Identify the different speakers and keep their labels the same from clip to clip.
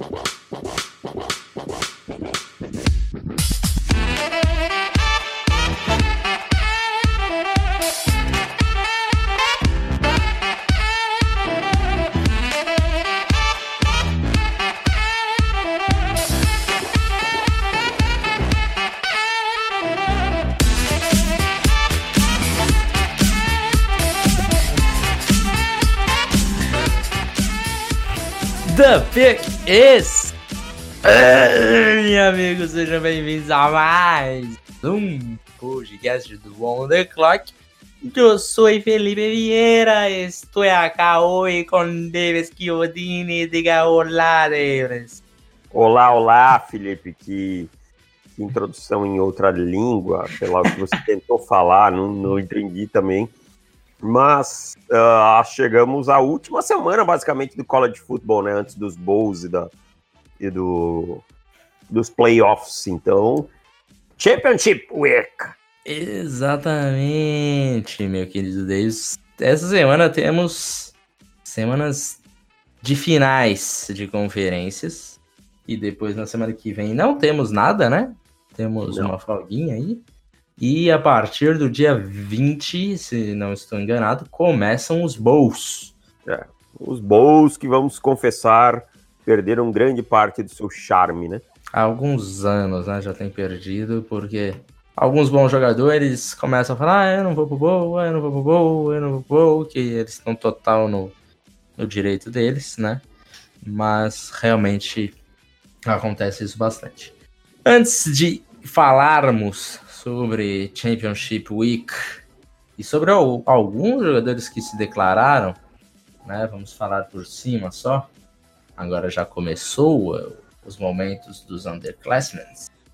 Speaker 1: Wow. Ei, amigos, sejam bem-vindos a mais um podcast do On The Clock. Eu sou Felipe Vieira, estou acá hoje com Davis Chiodini. Diga olá, Davis.
Speaker 2: Olá, olá, Felipe. Que introdução em outra língua, sei lá o que você tentou falar, não, não entendi também. Mas uh, chegamos à última semana, basicamente, do college football, né? Antes dos bowls e, da, e do, dos playoffs. Então, Championship Week.
Speaker 1: Exatamente, meu querido Davis. Essa semana temos semanas de finais de conferências. E depois, na semana que vem, não temos nada, né? Temos não. uma folguinha aí. E a partir do dia 20, se não estou enganado, começam os bowls.
Speaker 2: É, os bowls que vamos confessar perderam grande parte do seu charme, né?
Speaker 1: Há alguns anos, né, já tem perdido, porque alguns bons jogadores começam a falar, ah, eu não vou pro bowl, eu não vou pro bowl, eu não vou pro bowl, que eles estão total no, no direito deles, né? Mas realmente acontece isso bastante. Antes de falarmos sobre Championship Week e sobre alguns jogadores que se declararam, né? Vamos falar por cima só. Agora já começou os momentos dos underclassmen.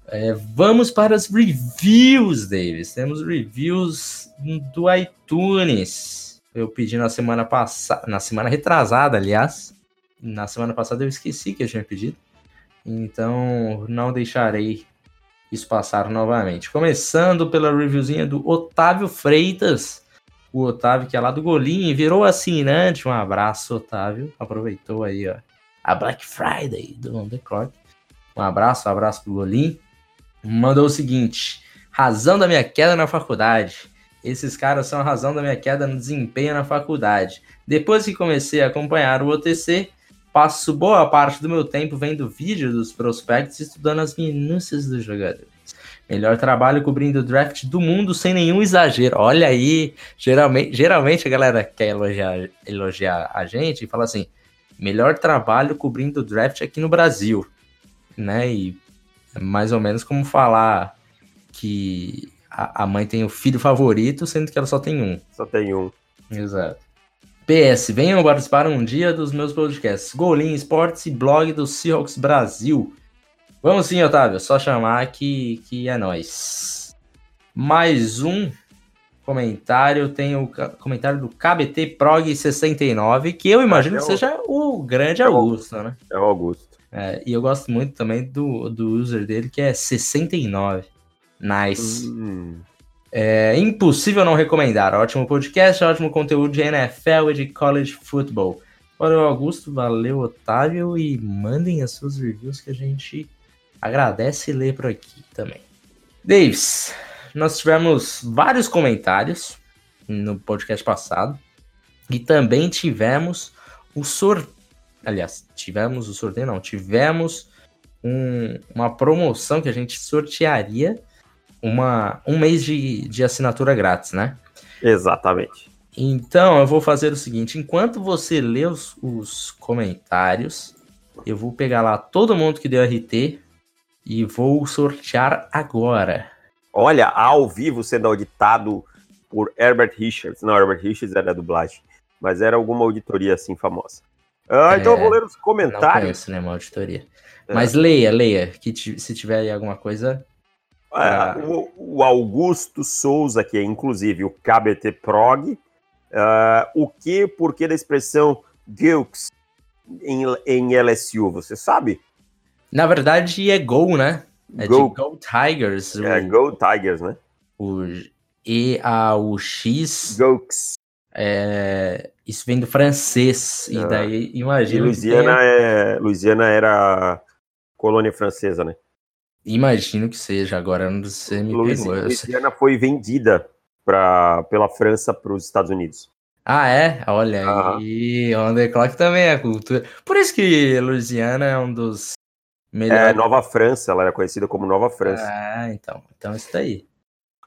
Speaker 1: É, vamos para as reviews, Davis. Temos reviews do iTunes. Eu pedi na semana passada, na semana retrasada, aliás. Na semana passada eu esqueci que eu tinha pedido. Então não deixarei passar novamente. Começando pela reviewzinha do Otávio Freitas. O Otávio, que é lá do Golinho, virou assinante. Um abraço, Otávio. Aproveitou aí, ó. A Black Friday do On The Clock. Um abraço, um abraço pro Golinho. Mandou o seguinte: razão da minha queda na faculdade. Esses caras são a razão da minha queda no desempenho na faculdade. Depois que comecei a acompanhar o OTC, Passo boa parte do meu tempo vendo vídeos dos prospectos e estudando as minúcias dos jogadores. Melhor trabalho cobrindo o draft do mundo sem nenhum exagero. Olha aí, geralmente, geralmente a galera quer elogiar, elogiar a gente e fala assim: melhor trabalho cobrindo o draft aqui no Brasil. Né? E é mais ou menos como falar que a, a mãe tem o filho favorito, sendo que ela só tem um.
Speaker 2: Só tem um.
Speaker 1: Exato. PS, venham participar um dia dos meus podcasts Golim Esportes e blog do Seahawks Brasil. Vamos sim, Otávio, só chamar que, que é nós. Mais um comentário, tem o comentário do KBT Prog 69, que eu imagino é que seja o grande é Augusto, né?
Speaker 2: É o Augusto.
Speaker 1: É, e eu gosto muito também do, do user dele, que é 69. Nice. Hum. É impossível não recomendar. Ótimo podcast, ótimo conteúdo de NFL e de college football. Valeu, Augusto. Valeu, Otávio. E mandem as suas reviews que a gente agradece ler por aqui também. Davis, nós tivemos vários comentários no podcast passado. E também tivemos o sorteio. Aliás, tivemos o sorteio, não. Tivemos um, uma promoção que a gente sortearia uma, um mês de, de assinatura grátis, né?
Speaker 2: Exatamente.
Speaker 1: Então, eu vou fazer o seguinte: enquanto você lê os, os comentários, eu vou pegar lá todo mundo que deu RT e vou sortear agora.
Speaker 2: Olha, ao vivo sendo auditado por Herbert Richards. Não, Herbert Richards era dublagem, mas era alguma auditoria assim famosa. Ah, é, então eu vou ler os comentários. Não
Speaker 1: conheço, né, uma auditoria. É. Mas leia, leia, que se tiver aí alguma coisa,
Speaker 2: ah. O, o, Augusto Souza, que é inclusive o KBT Prog, uh, o que, por que da expressão Dukes em, em LSU, você sabe?
Speaker 1: Na verdade é Go, né? É Go. de Go Tigers.
Speaker 2: É, o, Go Tigers, né?
Speaker 1: O E, A, o X.
Speaker 2: Gokes.
Speaker 1: É, Isso vem do francês. E
Speaker 2: Ah.
Speaker 1: daí,
Speaker 2: E
Speaker 1: imagino. que
Speaker 2: Louisiana, é, Louisiana era colônia francesa, né?
Speaker 1: Imagino que seja. Agora você me
Speaker 2: Louisi-
Speaker 1: pegou.
Speaker 2: Louisiana foi vendida pra, pela França para os Estados Unidos.
Speaker 1: Ah, é? Olha
Speaker 2: Aham.
Speaker 1: aí. On the Clock também é cultura. Por isso que Louisiana é um dos
Speaker 2: É,
Speaker 1: melhores.
Speaker 2: Nova França, ela era conhecida como Nova França.
Speaker 1: Ah, então. Então isso daí.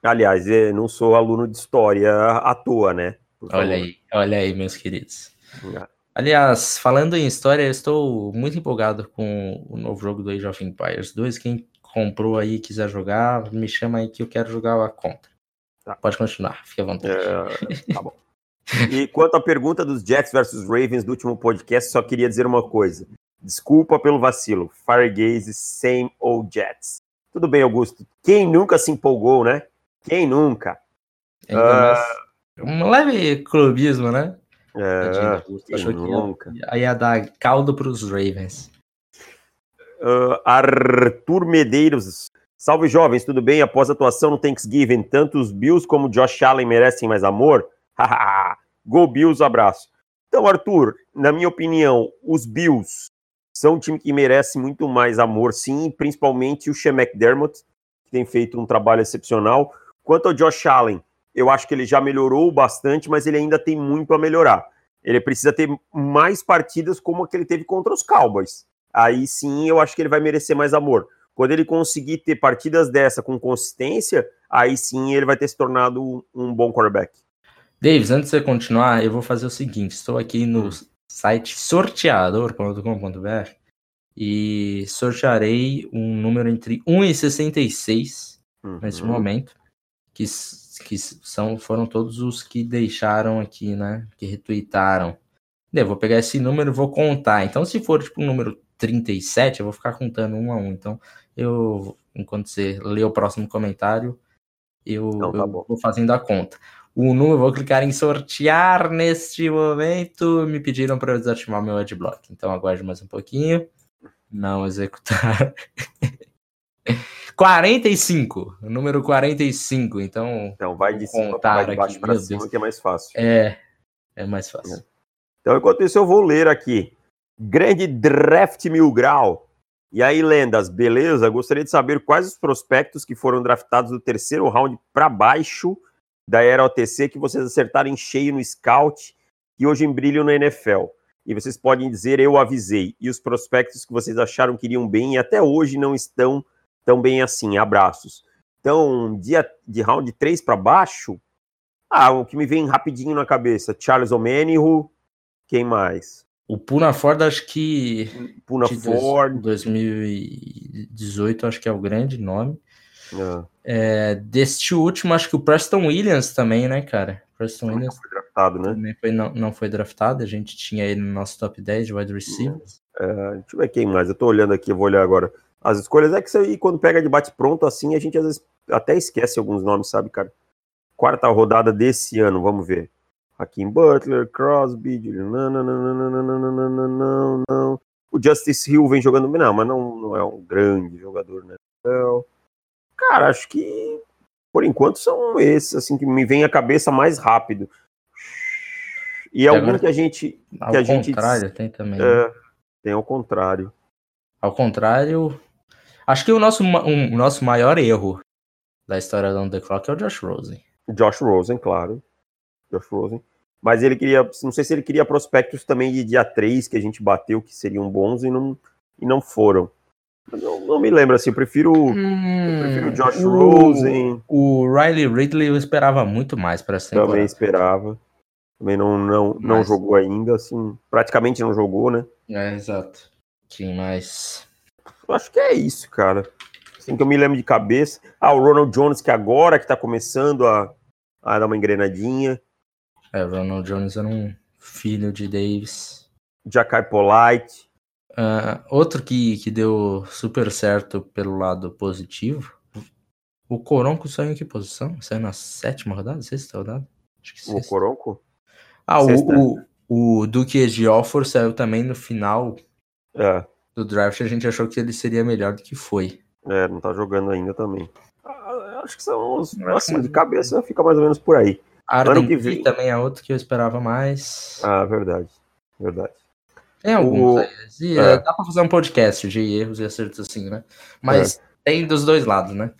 Speaker 2: Aliás, eu não sou aluno de história à toa, né?
Speaker 1: Olha aí. Olha aí, meus queridos.
Speaker 2: É.
Speaker 1: Aliás, falando em história, eu estou muito empolgado com o novo jogo do Age of Empires 2. Quem comprou aí e quiser jogar, me chama aí que eu quero jogar a conta.
Speaker 2: Tá.
Speaker 1: Pode continuar, fique à vontade.
Speaker 2: É, tá bom. E quanto à pergunta dos Jets versus Ravens do último podcast, só queria dizer uma coisa. Desculpa pelo vacilo. Firegaze, same old Jets. Tudo bem, Augusto. Quem nunca se empolgou, né? Quem nunca?
Speaker 1: Ainda mais- Um leve clubismo, né? Tadinho
Speaker 2: É,
Speaker 1: do Augusto, Achou que
Speaker 2: nunca?
Speaker 1: ia, ia dar caldo para os Ravens.
Speaker 2: Ah, Arthur Medeiros. Salve, jovens, tudo bem? Após a atuação no Thanksgiving, tanto os Bills como Josh Allen merecem mais amor? Go Bills, abraço. Então, Arthur, na minha opinião, os Bills são um time que merece muito mais amor, sim, principalmente o Sean McDermott, que tem feito um trabalho excepcional. Quanto ao Josh Allen, eu acho que ele já melhorou bastante, mas ele ainda tem muito a melhorar. Ele precisa ter mais partidas como a que ele teve contra os Cowboys aí sim eu acho que ele vai merecer mais amor. Quando ele conseguir ter partidas dessa com consistência, aí sim ele vai ter se tornado um, bom quarterback.
Speaker 1: Davis, antes de você continuar, eu vou fazer o seguinte: estou aqui no site sorteador.com.br e sortearei um número entre 1 e 66 nesse
Speaker 2: Uhum.
Speaker 1: momento, que, que são, foram todos os que deixaram aqui, né? Que retweetaram. Eu vou pegar esse número e vou contar. Então, se for tipo um número 37, eu vou ficar contando um a um. Então, eu, enquanto você lê o próximo comentário, eu,
Speaker 2: Então, tá
Speaker 1: eu vou fazendo a conta. O número, eu vou clicar em sortear neste momento. Me pediram para eu desativar meu adblock. Então, aguarde mais um pouquinho. Não executar. 45, o número 45. Então,
Speaker 2: Então vai de cima
Speaker 1: contar
Speaker 2: vai de baixo para cima
Speaker 1: Deus.
Speaker 2: que é mais fácil.
Speaker 1: é, é mais fácil.
Speaker 2: Então, enquanto isso, eu vou ler aqui. Grande Draft Mil Grau. E aí, lendas, beleza? Gostaria de saber quais os prospectos que foram draftados do terceiro round para baixo da era OTC que vocês acertaram em cheio no scout e hoje brilham na NFL. E vocês podem dizer, eu avisei. E os prospectos que vocês acharam que iriam bem e até hoje não estão tão bem assim. Abraços. Então, dia de round 3 para baixo, ah, o que me vem rapidinho na cabeça, Charles O'Manihu, quem mais?
Speaker 1: O Puna Ford, acho que.
Speaker 2: Puna Ford.
Speaker 1: 2018, acho que é o grande nome.
Speaker 2: Ah,
Speaker 1: É, deste último, acho que o Preston Williams também, né, cara? Preston
Speaker 2: nunca
Speaker 1: Williams
Speaker 2: foi draftado, né?
Speaker 1: também foi, não, não foi draftado. A gente tinha ele no nosso top 10 de wide receivers.
Speaker 2: Ah, deixa eu ver quem mais. Eu tô olhando aqui, eu vou olhar agora. As escolhas é que aí, quando pega de bate pronto assim, a gente às vezes até esquece alguns nomes, sabe, cara? Quarta rodada desse ano, vamos ver. Hakim Butler, Crosby, Julian- não, não, não, não, não, não, não, não. O Justice Hill vem jogando bem, não, mas não, não é um grande jogador, né? Então, cara, acho que por enquanto são esses, assim, que me vem à cabeça mais rápido. E algum
Speaker 1: agora-
Speaker 2: que a gente
Speaker 1: Ao
Speaker 2: que a gente-
Speaker 1: contrário, tem também.
Speaker 2: é, tem ao contrário.
Speaker 1: Ao contrário, acho que o nosso, um- o nosso maior erro da história do The Clock é o Josh Rosen.
Speaker 2: Josh Rosen, claro. Josh Rosen. Mas ele queria, não sei se ele queria prospectos também de dia 3 que a gente bateu que seriam bons e não, e não foram. Mas Não, não me lembro assim, eu prefiro, eu prefiro o Josh
Speaker 1: o-
Speaker 2: Rosen,
Speaker 1: O Riley Ridley eu esperava muito mais para essa
Speaker 2: também esperava. Também não, não, não
Speaker 1: Mas-
Speaker 2: jogou ainda, assim, praticamente não jogou, né?
Speaker 1: É, exato. Quem mais?
Speaker 2: Eu acho que é isso, cara. Assim que eu me lembro de cabeça. Ah, o Ronald Jones, que agora que tá começando a, a dar uma engrenadinha.
Speaker 1: É, o Ronald Jones era um filho de Davis.
Speaker 2: Jackai Polite.
Speaker 1: Ah, outro que, que deu super certo pelo lado positivo. O Coronco saiu em que posição? Saiu na sétima rodada? Sexta rodada? Acho que
Speaker 2: O
Speaker 1: sexta.
Speaker 2: Coronco.
Speaker 1: Ah,
Speaker 2: Sexta.
Speaker 1: o, o, o Duke Ejiofor saiu também no final
Speaker 2: É.
Speaker 1: do draft. A gente achou que ele seria melhor do que foi.
Speaker 2: É, não tá jogando ainda também. Ah, Acho que são os.
Speaker 1: Acho
Speaker 2: Assim, de cabeça fica mais ou menos por aí.
Speaker 1: Arden ano que vem também é outro que eu esperava mais.
Speaker 2: Ah, verdade. Verdade.
Speaker 1: Tem alguns. O... E, é. Dá pra fazer um podcast de erros e acertos assim, né? Mas é. tem dos dois lados, né?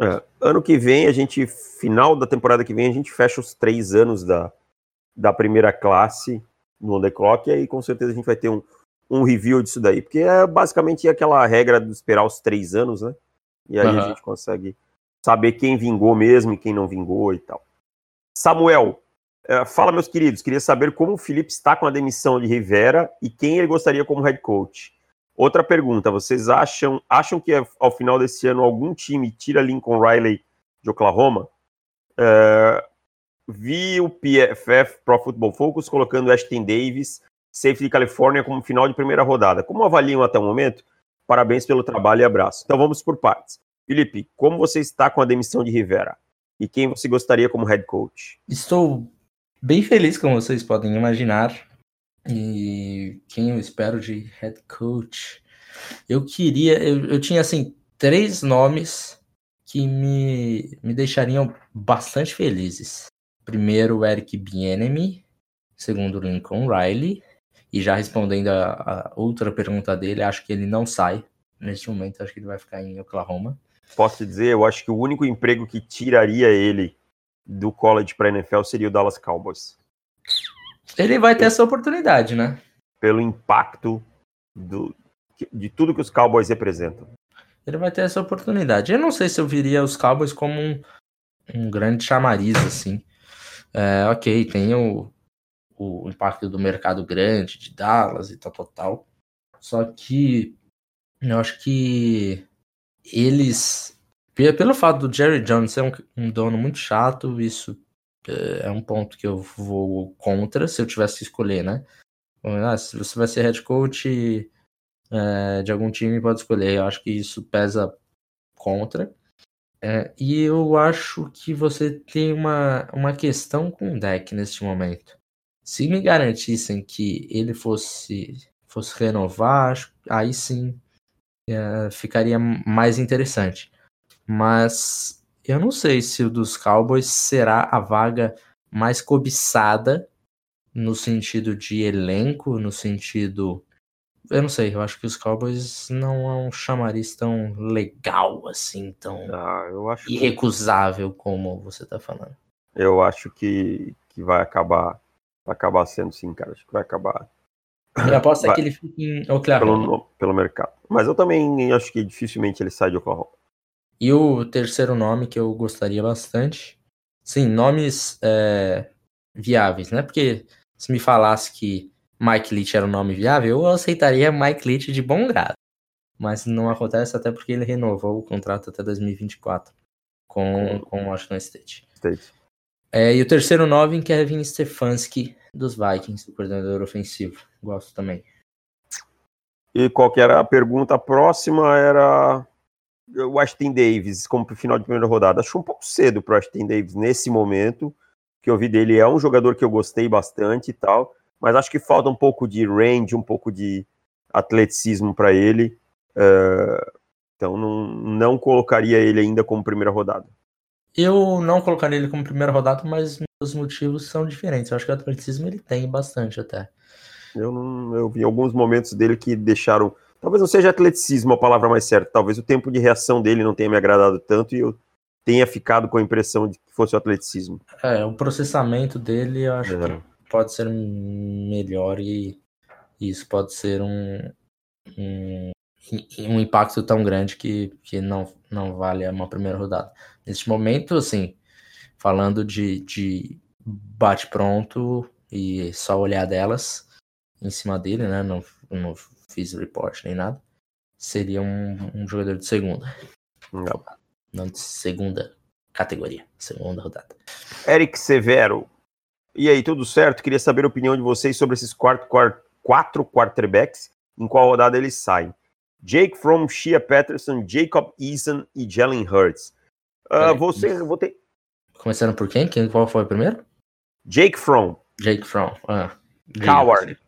Speaker 2: É. Ano que vem, a gente, final da temporada que vem, a gente fecha os três anos da, da primeira classe no The Clock, e aí com certeza a gente vai ter um, um review disso daí, porque é basicamente aquela regra de esperar os três anos, né? E aí uhum. a gente consegue saber quem vingou mesmo e quem não vingou e tal. Samuel, é, fala, meus queridos, queria saber como o Felipe está com a demissão de Rivera e quem ele gostaria como head coach. Outra pergunta, vocês acham, acham que ao final desse ano algum time tira Lincoln Riley de Oklahoma? É, vi o PFF Pro Football Focus colocando Ashton Davis, safety de Califórnia, como final de primeira rodada. Como avaliam até o momento? Parabéns pelo trabalho e abraço. Então vamos por partes. Felipe, como você está com a demissão de Rivera? E quem você gostaria como head coach?
Speaker 1: Estou bem feliz, como vocês podem imaginar. E quem eu espero de head coach? Eu queria. Eu, eu tinha assim três nomes que me, me deixariam bastante felizes. Primeiro, Eric Bienemy. Segundo, Lincoln Riley. E já respondendo a, a, outra pergunta dele, acho que ele não sai. Neste momento, acho que ele vai ficar em Oklahoma.
Speaker 2: Posso dizer, eu acho que o único emprego que tiraria ele do college para NFL seria o Dallas Cowboys.
Speaker 1: Ele vai ter essa oportunidade, né?
Speaker 2: Pelo impacto do, de tudo que os Cowboys representam.
Speaker 1: Ele vai ter essa oportunidade. Eu não sei se eu viria os Cowboys como um, um grande chamariz, assim. É, ok, tem o, o impacto do mercado grande de Dallas e tal, tal, tal. Só que eu acho que eles, pelo fato do Jerry Jones ser um, um dono muito chato, isso é, é um ponto que eu vou contra se eu tivesse que escolher, né? Ah, se você vai ser head coach é, de algum time, pode escolher. Eu acho que isso pesa contra. É, e eu acho que você tem uma, uma questão com o deck neste momento. Se me garantissem que ele fosse, fosse renovar, aí sim é, ficaria mais interessante. Mas eu não sei se o dos Cowboys será a vaga mais cobiçada no sentido de elenco, no sentido. Eu não sei, eu acho que os Cowboys não é um chamariz tão legal assim, tão
Speaker 2: ah,
Speaker 1: irrecusável que... como você tá falando.
Speaker 2: Eu acho que, que vai acabar vai acabar sendo sim, cara. Acho que vai acabar.
Speaker 1: Eu aposto é que ele fica em Oklahoma.
Speaker 2: Pelo, pelo mercado. Mas eu também acho que dificilmente ele sai de Oklahoma.
Speaker 1: E o terceiro nome que eu gostaria bastante. Sim, nomes é, viáveis, né? Porque se me falasse que Mike Leach era um nome viável, eu aceitaria Mike Leach de bom grado. Mas não acontece até porque ele renovou o contrato até 2024 com, com o Washington State.
Speaker 2: State.
Speaker 1: É, e o terceiro nome, Kevin Stefanski, dos Vikings, o coordenador ofensivo. Gosto também.
Speaker 2: E qual que era a pergunta próxima? Era o Ashton Davis como final de primeira rodada. Acho um pouco cedo para o Ashton Davis nesse momento. que eu vi dele é um jogador que eu gostei bastante e tal, mas acho que falta um pouco de range, um pouco de atleticismo para ele. Uh, então não, não colocaria ele ainda como primeira rodada.
Speaker 1: Eu não colocaria ele como primeira rodada, mas os motivos são diferentes. Eu acho que o atleticismo ele tem bastante até.
Speaker 2: Eu, não, eu vi alguns momentos dele que deixaram Talvez não seja atleticismo a palavra mais certa, talvez o tempo de reação dele não tenha me agradado tanto e eu tenha ficado com a impressão de que fosse o atleticismo.
Speaker 1: É, o processamento dele eu acho é. que pode ser melhor e isso pode ser um, um, um impacto tão grande que, que não, não vale uma primeira rodada. Neste momento, assim, falando de, de bate-pronto e só olhar delas em cima dele, né? Não, não fiz report nem nada, seria um, um jogador de segunda. Não. De segunda categoria, segunda rodada.
Speaker 2: Eric Severo. E aí, tudo certo? Queria saber a opinião de vocês sobre esses quatro, quatro quarterbacks, em qual rodada eles saem. Jake From, Shia Patterson, Jacob Eason e Jalen Hurts. Uh, você, vou ter...
Speaker 1: Começando por quem? quem? Qual foi o primeiro?
Speaker 2: Jake From.
Speaker 1: Jake From. Ah,
Speaker 2: Coward.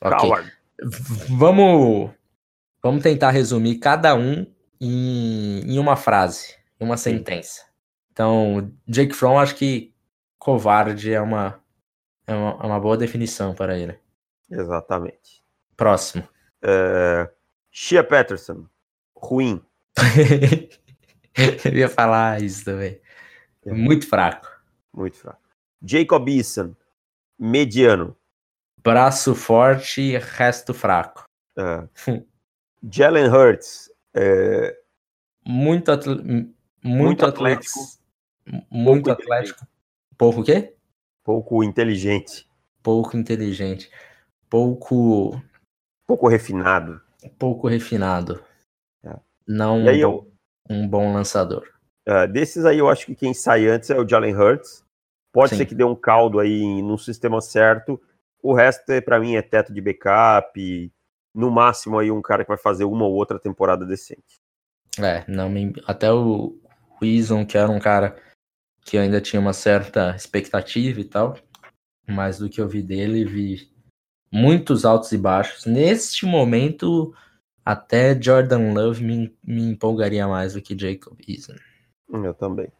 Speaker 1: Okay. Coward. Vamos, vamos tentar resumir cada um em, em uma frase, em uma sentença. Então, Jake Fromm, acho que covarde é uma, é uma, é uma boa definição para ele.
Speaker 2: Exatamente.
Speaker 1: Próximo.
Speaker 2: É... Shia Patterson, ruim.
Speaker 1: Eu ia falar isso também.
Speaker 2: É.
Speaker 1: Muito fraco.
Speaker 2: Muito fraco. Jacob Eason, mediano.
Speaker 1: Braço forte, resto fraco.
Speaker 2: É. Jalen Hurts, é,
Speaker 1: Muito, atle... muito,
Speaker 2: Muito
Speaker 1: atlético.
Speaker 2: atlético.
Speaker 1: Muito
Speaker 2: Pouco
Speaker 1: atlético. Pouco o quê?
Speaker 2: pouco inteligente,
Speaker 1: Pouco inteligente. Pouco.
Speaker 2: pouco refinado.
Speaker 1: Pouco refinado.
Speaker 2: É.
Speaker 1: Não um,
Speaker 2: eu-
Speaker 1: bom, um bom lançador.
Speaker 2: É, desses aí, eu acho que quem sai antes é o Jalen Hurts. Pode
Speaker 1: Sim.
Speaker 2: ser que dê um caldo aí no sistema certo. O resto, é, para mim, é teto de backup. no máximo, aí um cara que vai fazer uma ou outra temporada decente.
Speaker 1: É, não me... até o Wilson, que era um cara que ainda tinha uma certa expectativa e tal, mas do que eu vi dele, vi muitos altos e baixos. Neste momento, até Jordan Love me, me empolgaria mais do que Jacob Eason.
Speaker 2: Eu também.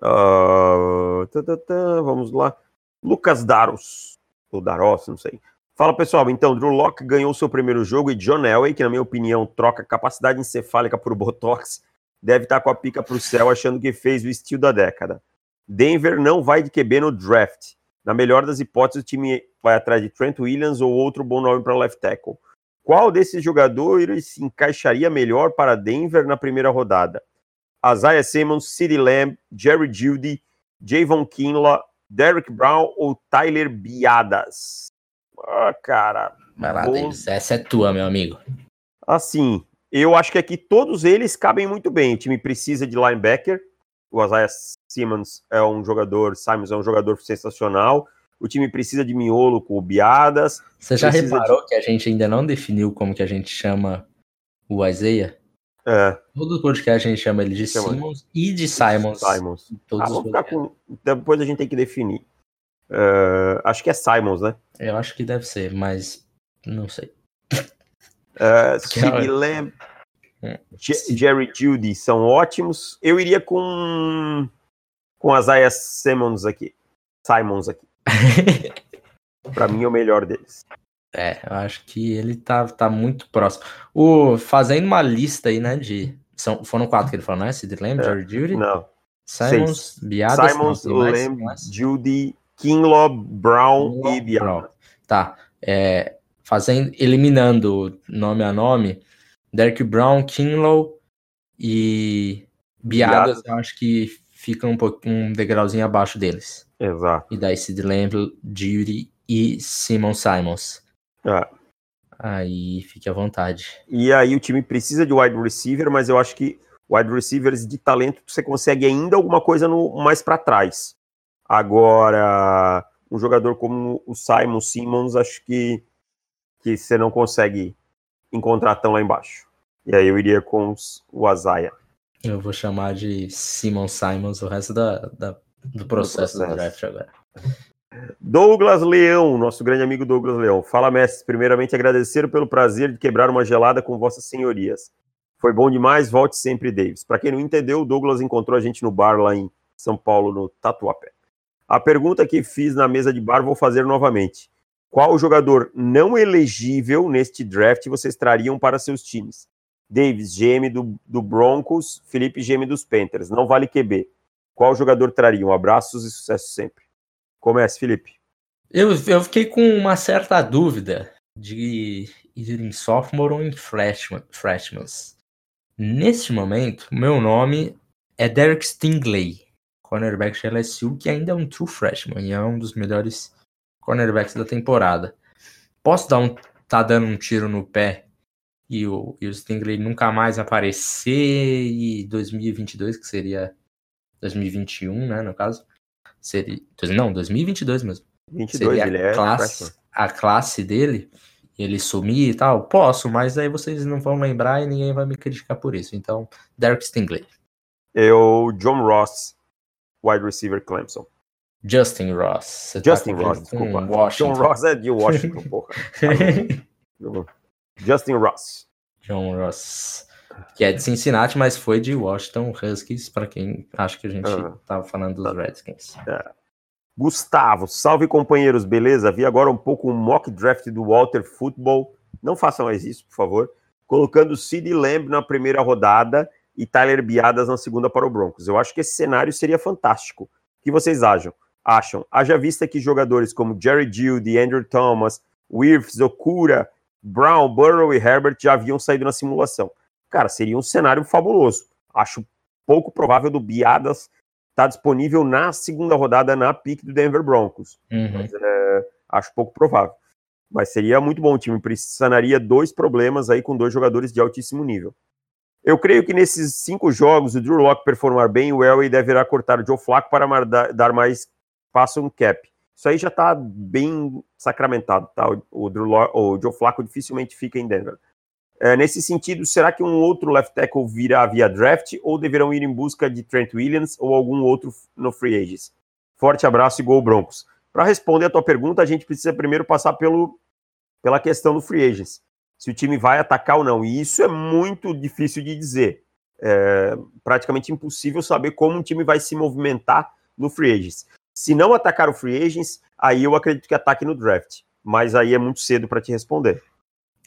Speaker 2: Tá, tá, tá, vamos lá. Lucas Daros. Ou Daros, não sei. Fala pessoal, então, Drew Locke ganhou seu primeiro jogo e John Elway, que na minha opinião troca capacidade encefálica por Botox, deve estar com a pica pro céu achando que fez o estilo da década. Denver não vai de QB no draft. Na melhor das hipóteses, o time vai atrás de Trent Williams ou outro bom nome para left tackle. Qual desses jogadores se encaixaria melhor para Denver na primeira rodada? Isaiah Simmons, CeeDee Lamb, Jerry Judy, Javon Kinlaw, Derrick Brown ou Tyler Biadas? Ah, cara,
Speaker 1: Vai lá. Davis. Essa é tua, meu amigo.
Speaker 2: assim, eu acho que aqui todos eles cabem muito bem. O time precisa de linebacker. O Isaiah Simmons é um jogador, Simons é um jogador sensacional. O time precisa de miolo com o Biadas.
Speaker 1: Você já reparou que a gente ainda não definiu como que a gente chama o Isaiah?
Speaker 2: É,
Speaker 1: Todo podcast a gente chama ele de
Speaker 2: Chama.
Speaker 1: Simmons e de Simons.
Speaker 2: Simons. Ah, com. Depois a gente tem que definir. É, acho que é Simons, né?
Speaker 1: Eu acho que deve ser, mas não sei.
Speaker 2: É,
Speaker 1: Que é-
Speaker 2: CeeDee Jerry Judy são ótimos. Eu iria com com Isaiah Simmons aqui. Simons aqui. Pra mim é o melhor deles.
Speaker 1: É, eu acho que ele tá, tá muito próximo. O, fazendo uma lista aí, né, de... São, foram quatro que ele falou, né? Sid Lamb,
Speaker 2: É.
Speaker 1: Jerry Judy,
Speaker 2: Não.
Speaker 1: Simons, Biadas...
Speaker 2: Simons, Lamb? Judy, Kinlaw, Brown e.
Speaker 1: Pronto. Tá. É, fazendo, eliminando nome a nome, Derek Brown, Kinlow e Biadas,
Speaker 2: Biadas.
Speaker 1: eu acho que fica um, um degrauzinho abaixo deles.
Speaker 2: Exato.
Speaker 1: E daí Sid Lamb, Judy e Simon Simons.
Speaker 2: É.
Speaker 1: Aí fique à vontade.
Speaker 2: E aí o time precisa de wide receiver, mas eu acho que wide receivers de talento você consegue ainda alguma coisa no, mais para trás. Agora, um jogador como o Simon Simmons, acho que, que você não consegue encontrar tão lá embaixo. E aí eu iria com os- o Azaia.
Speaker 1: Eu vou chamar de Simon Simons o resto da, da- do processo do
Speaker 2: processo.
Speaker 1: draft agora.
Speaker 2: Douglas Leão, nosso grande amigo Douglas Leão. Fala, mestre. Primeiramente, agradecer pelo prazer de quebrar uma gelada com vossas senhorias. Foi bom demais, volte sempre, Davis. Para quem não entendeu, o Douglas encontrou a gente no bar lá em São Paulo, no Tatuapé. A pergunta que fiz na mesa de bar vou fazer novamente. Qual jogador não elegível neste draft vocês trariam para seus times? Davis, GM do, do Broncos, Felipe, GM dos Panthers. Não vale QB. Qual jogador trariam? Abraços e sucesso sempre. Comece, Felipe.
Speaker 1: Eu, eu fiquei com uma certa dúvida de ir em sophomore ou em freshman, freshmans. Neste momento, meu nome é Derek Stingley, cornerback de LSU, que ainda é um true freshman e é um dos melhores cornerbacks da temporada. Posso dar um, tá dando um tiro no pé e o, e o Stingley nunca mais aparecer e 2022, que seria 2021, né, no caso, seria, não, 2022 mesmo
Speaker 2: 22,
Speaker 1: seria
Speaker 2: ele
Speaker 1: a,
Speaker 2: é
Speaker 1: classe, a classe dele, ele sumir e tal, posso, mas aí vocês não vão lembrar e ninguém vai me criticar por isso. Então, Derek Stingley,
Speaker 2: Eu, John Ross, wide receiver Clemson.
Speaker 1: Justin Ross. Tá
Speaker 2: Justin
Speaker 1: com-
Speaker 2: Ross, desculpa.
Speaker 1: Washington.
Speaker 2: John Ross é de Washington, porra. Justin Ross.
Speaker 1: John Ross. Que é de Cincinnati, mas foi de Washington Huskies, para quem acha que a gente tava falando dos Redskins.
Speaker 2: Gustavo, salve companheiros, beleza? Vi agora um pouco um mock draft do Walter Football. Não façam mais isso, por favor. Colocando Sid Lamb na primeira rodada e Tyler Biadas na segunda para o Broncos. Eu acho que esse cenário seria fantástico. O que vocês acham? Acham? Haja vista que jogadores como Jerry Judy, Andrew Thomas, Wirfs, Okura, Brown, Burrow e Herbert já haviam saído na simulação. Cara, seria um cenário fabuloso. Acho pouco provável do Biadas está disponível na segunda rodada na pick do Denver Broncos. Uhum. Mas, é, acho pouco provável. Mas seria muito bom. O time precisaria dois problemas aí com dois jogadores de altíssimo nível. Eu creio que nesses cinco jogos, o Drew Locke performar bem, o Elway deverá cortar o Joe Flacco para dar mais espaço no cap. Isso aí já está bem sacramentado, tá? O, Locke, o Joe Flacco dificilmente fica em Denver. É, nesse sentido, será que um outro left tackle virá via draft ou deverão ir em busca de Trent Williams ou algum outro no free agents? Forte abraço e gol Broncos. Para responder a tua pergunta, a gente precisa primeiro passar pelo, pela questão do free agents. Se o time vai atacar ou não. E isso é muito difícil de dizer. É praticamente impossível saber como um time vai se movimentar no free agents. Se não atacar o free agents, aí eu acredito que ataque no draft. Mas aí é muito cedo para te responder.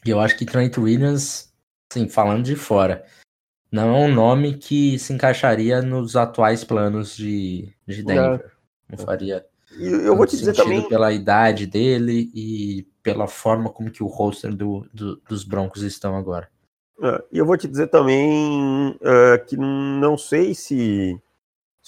Speaker 1: E eu acho que Trent Williams, assim, falando de fora, não é um nome que se encaixaria nos atuais planos de, de Denver. Não faria.
Speaker 2: E eu vou te dizer também.
Speaker 1: Pela idade dele e pela forma como que o roster do, do, dos Broncos estão agora.
Speaker 2: É, e eu vou te dizer também uh, que não sei se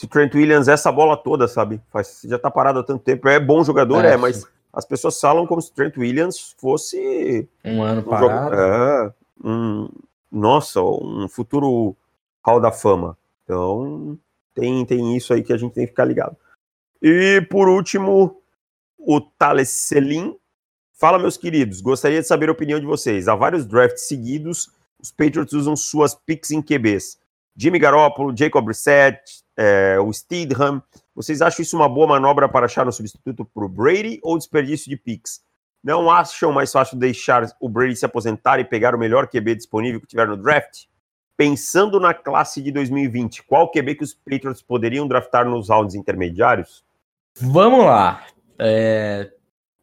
Speaker 2: se Trent Williams essa bola toda, sabe? Faz, já tá parado há tanto tempo. É bom jogador, é, é mas as pessoas falam como se Trent Williams fosse
Speaker 1: um ano um parado.
Speaker 2: Jogo, é, um, nossa, um futuro Hall da Fama. Então, tem, tem isso aí que a gente tem que ficar ligado. E por último, o Thales Selim. Fala, meus queridos, gostaria de saber a opinião de vocês. Há vários drafts seguidos, os Patriots usam suas picks em QBs. Jimmy Garoppolo, Jacob Brissett, é, o Steedham. Vocês acham isso uma boa manobra para achar um substituto para o Brady ou desperdício de picks? Não acham mais fácil deixar o Brady se aposentar e pegar o melhor QB disponível que tiver no draft? Pensando na classe de 2020, qual QB que os Patriots poderiam draftar nos rounds intermediários?
Speaker 1: Vamos lá. É...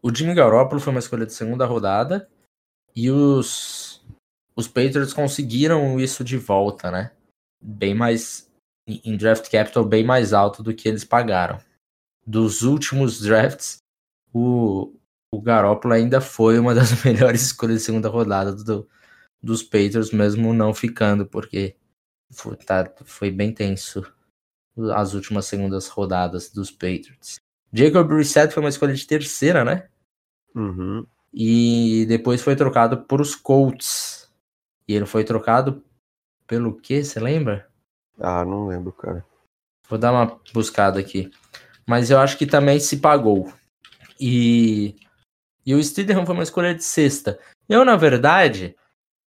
Speaker 1: O Jimmy Garoppolo foi uma escolha de segunda rodada e os, os Patriots conseguiram isso de volta, né? Bem mais em draft capital bem mais alto do que eles pagaram. Dos últimos drafts, o, o Garoppolo ainda foi uma das melhores escolhas de segunda rodada do, dos Patriots, mesmo não ficando, porque foi, tá, foi bem tenso as últimas segundas rodadas dos Patriots. Jacob Reset foi uma escolha de terceira, né?
Speaker 2: Uhum.
Speaker 1: E depois foi trocado por os Colts. E ele foi trocado pelo quê? Você lembra?
Speaker 2: Ah, não lembro, cara.
Speaker 1: Vou dar uma buscada aqui. Mas eu acho que também se pagou. E, e o Steedham foi uma escolha de sexta. Eu, na verdade,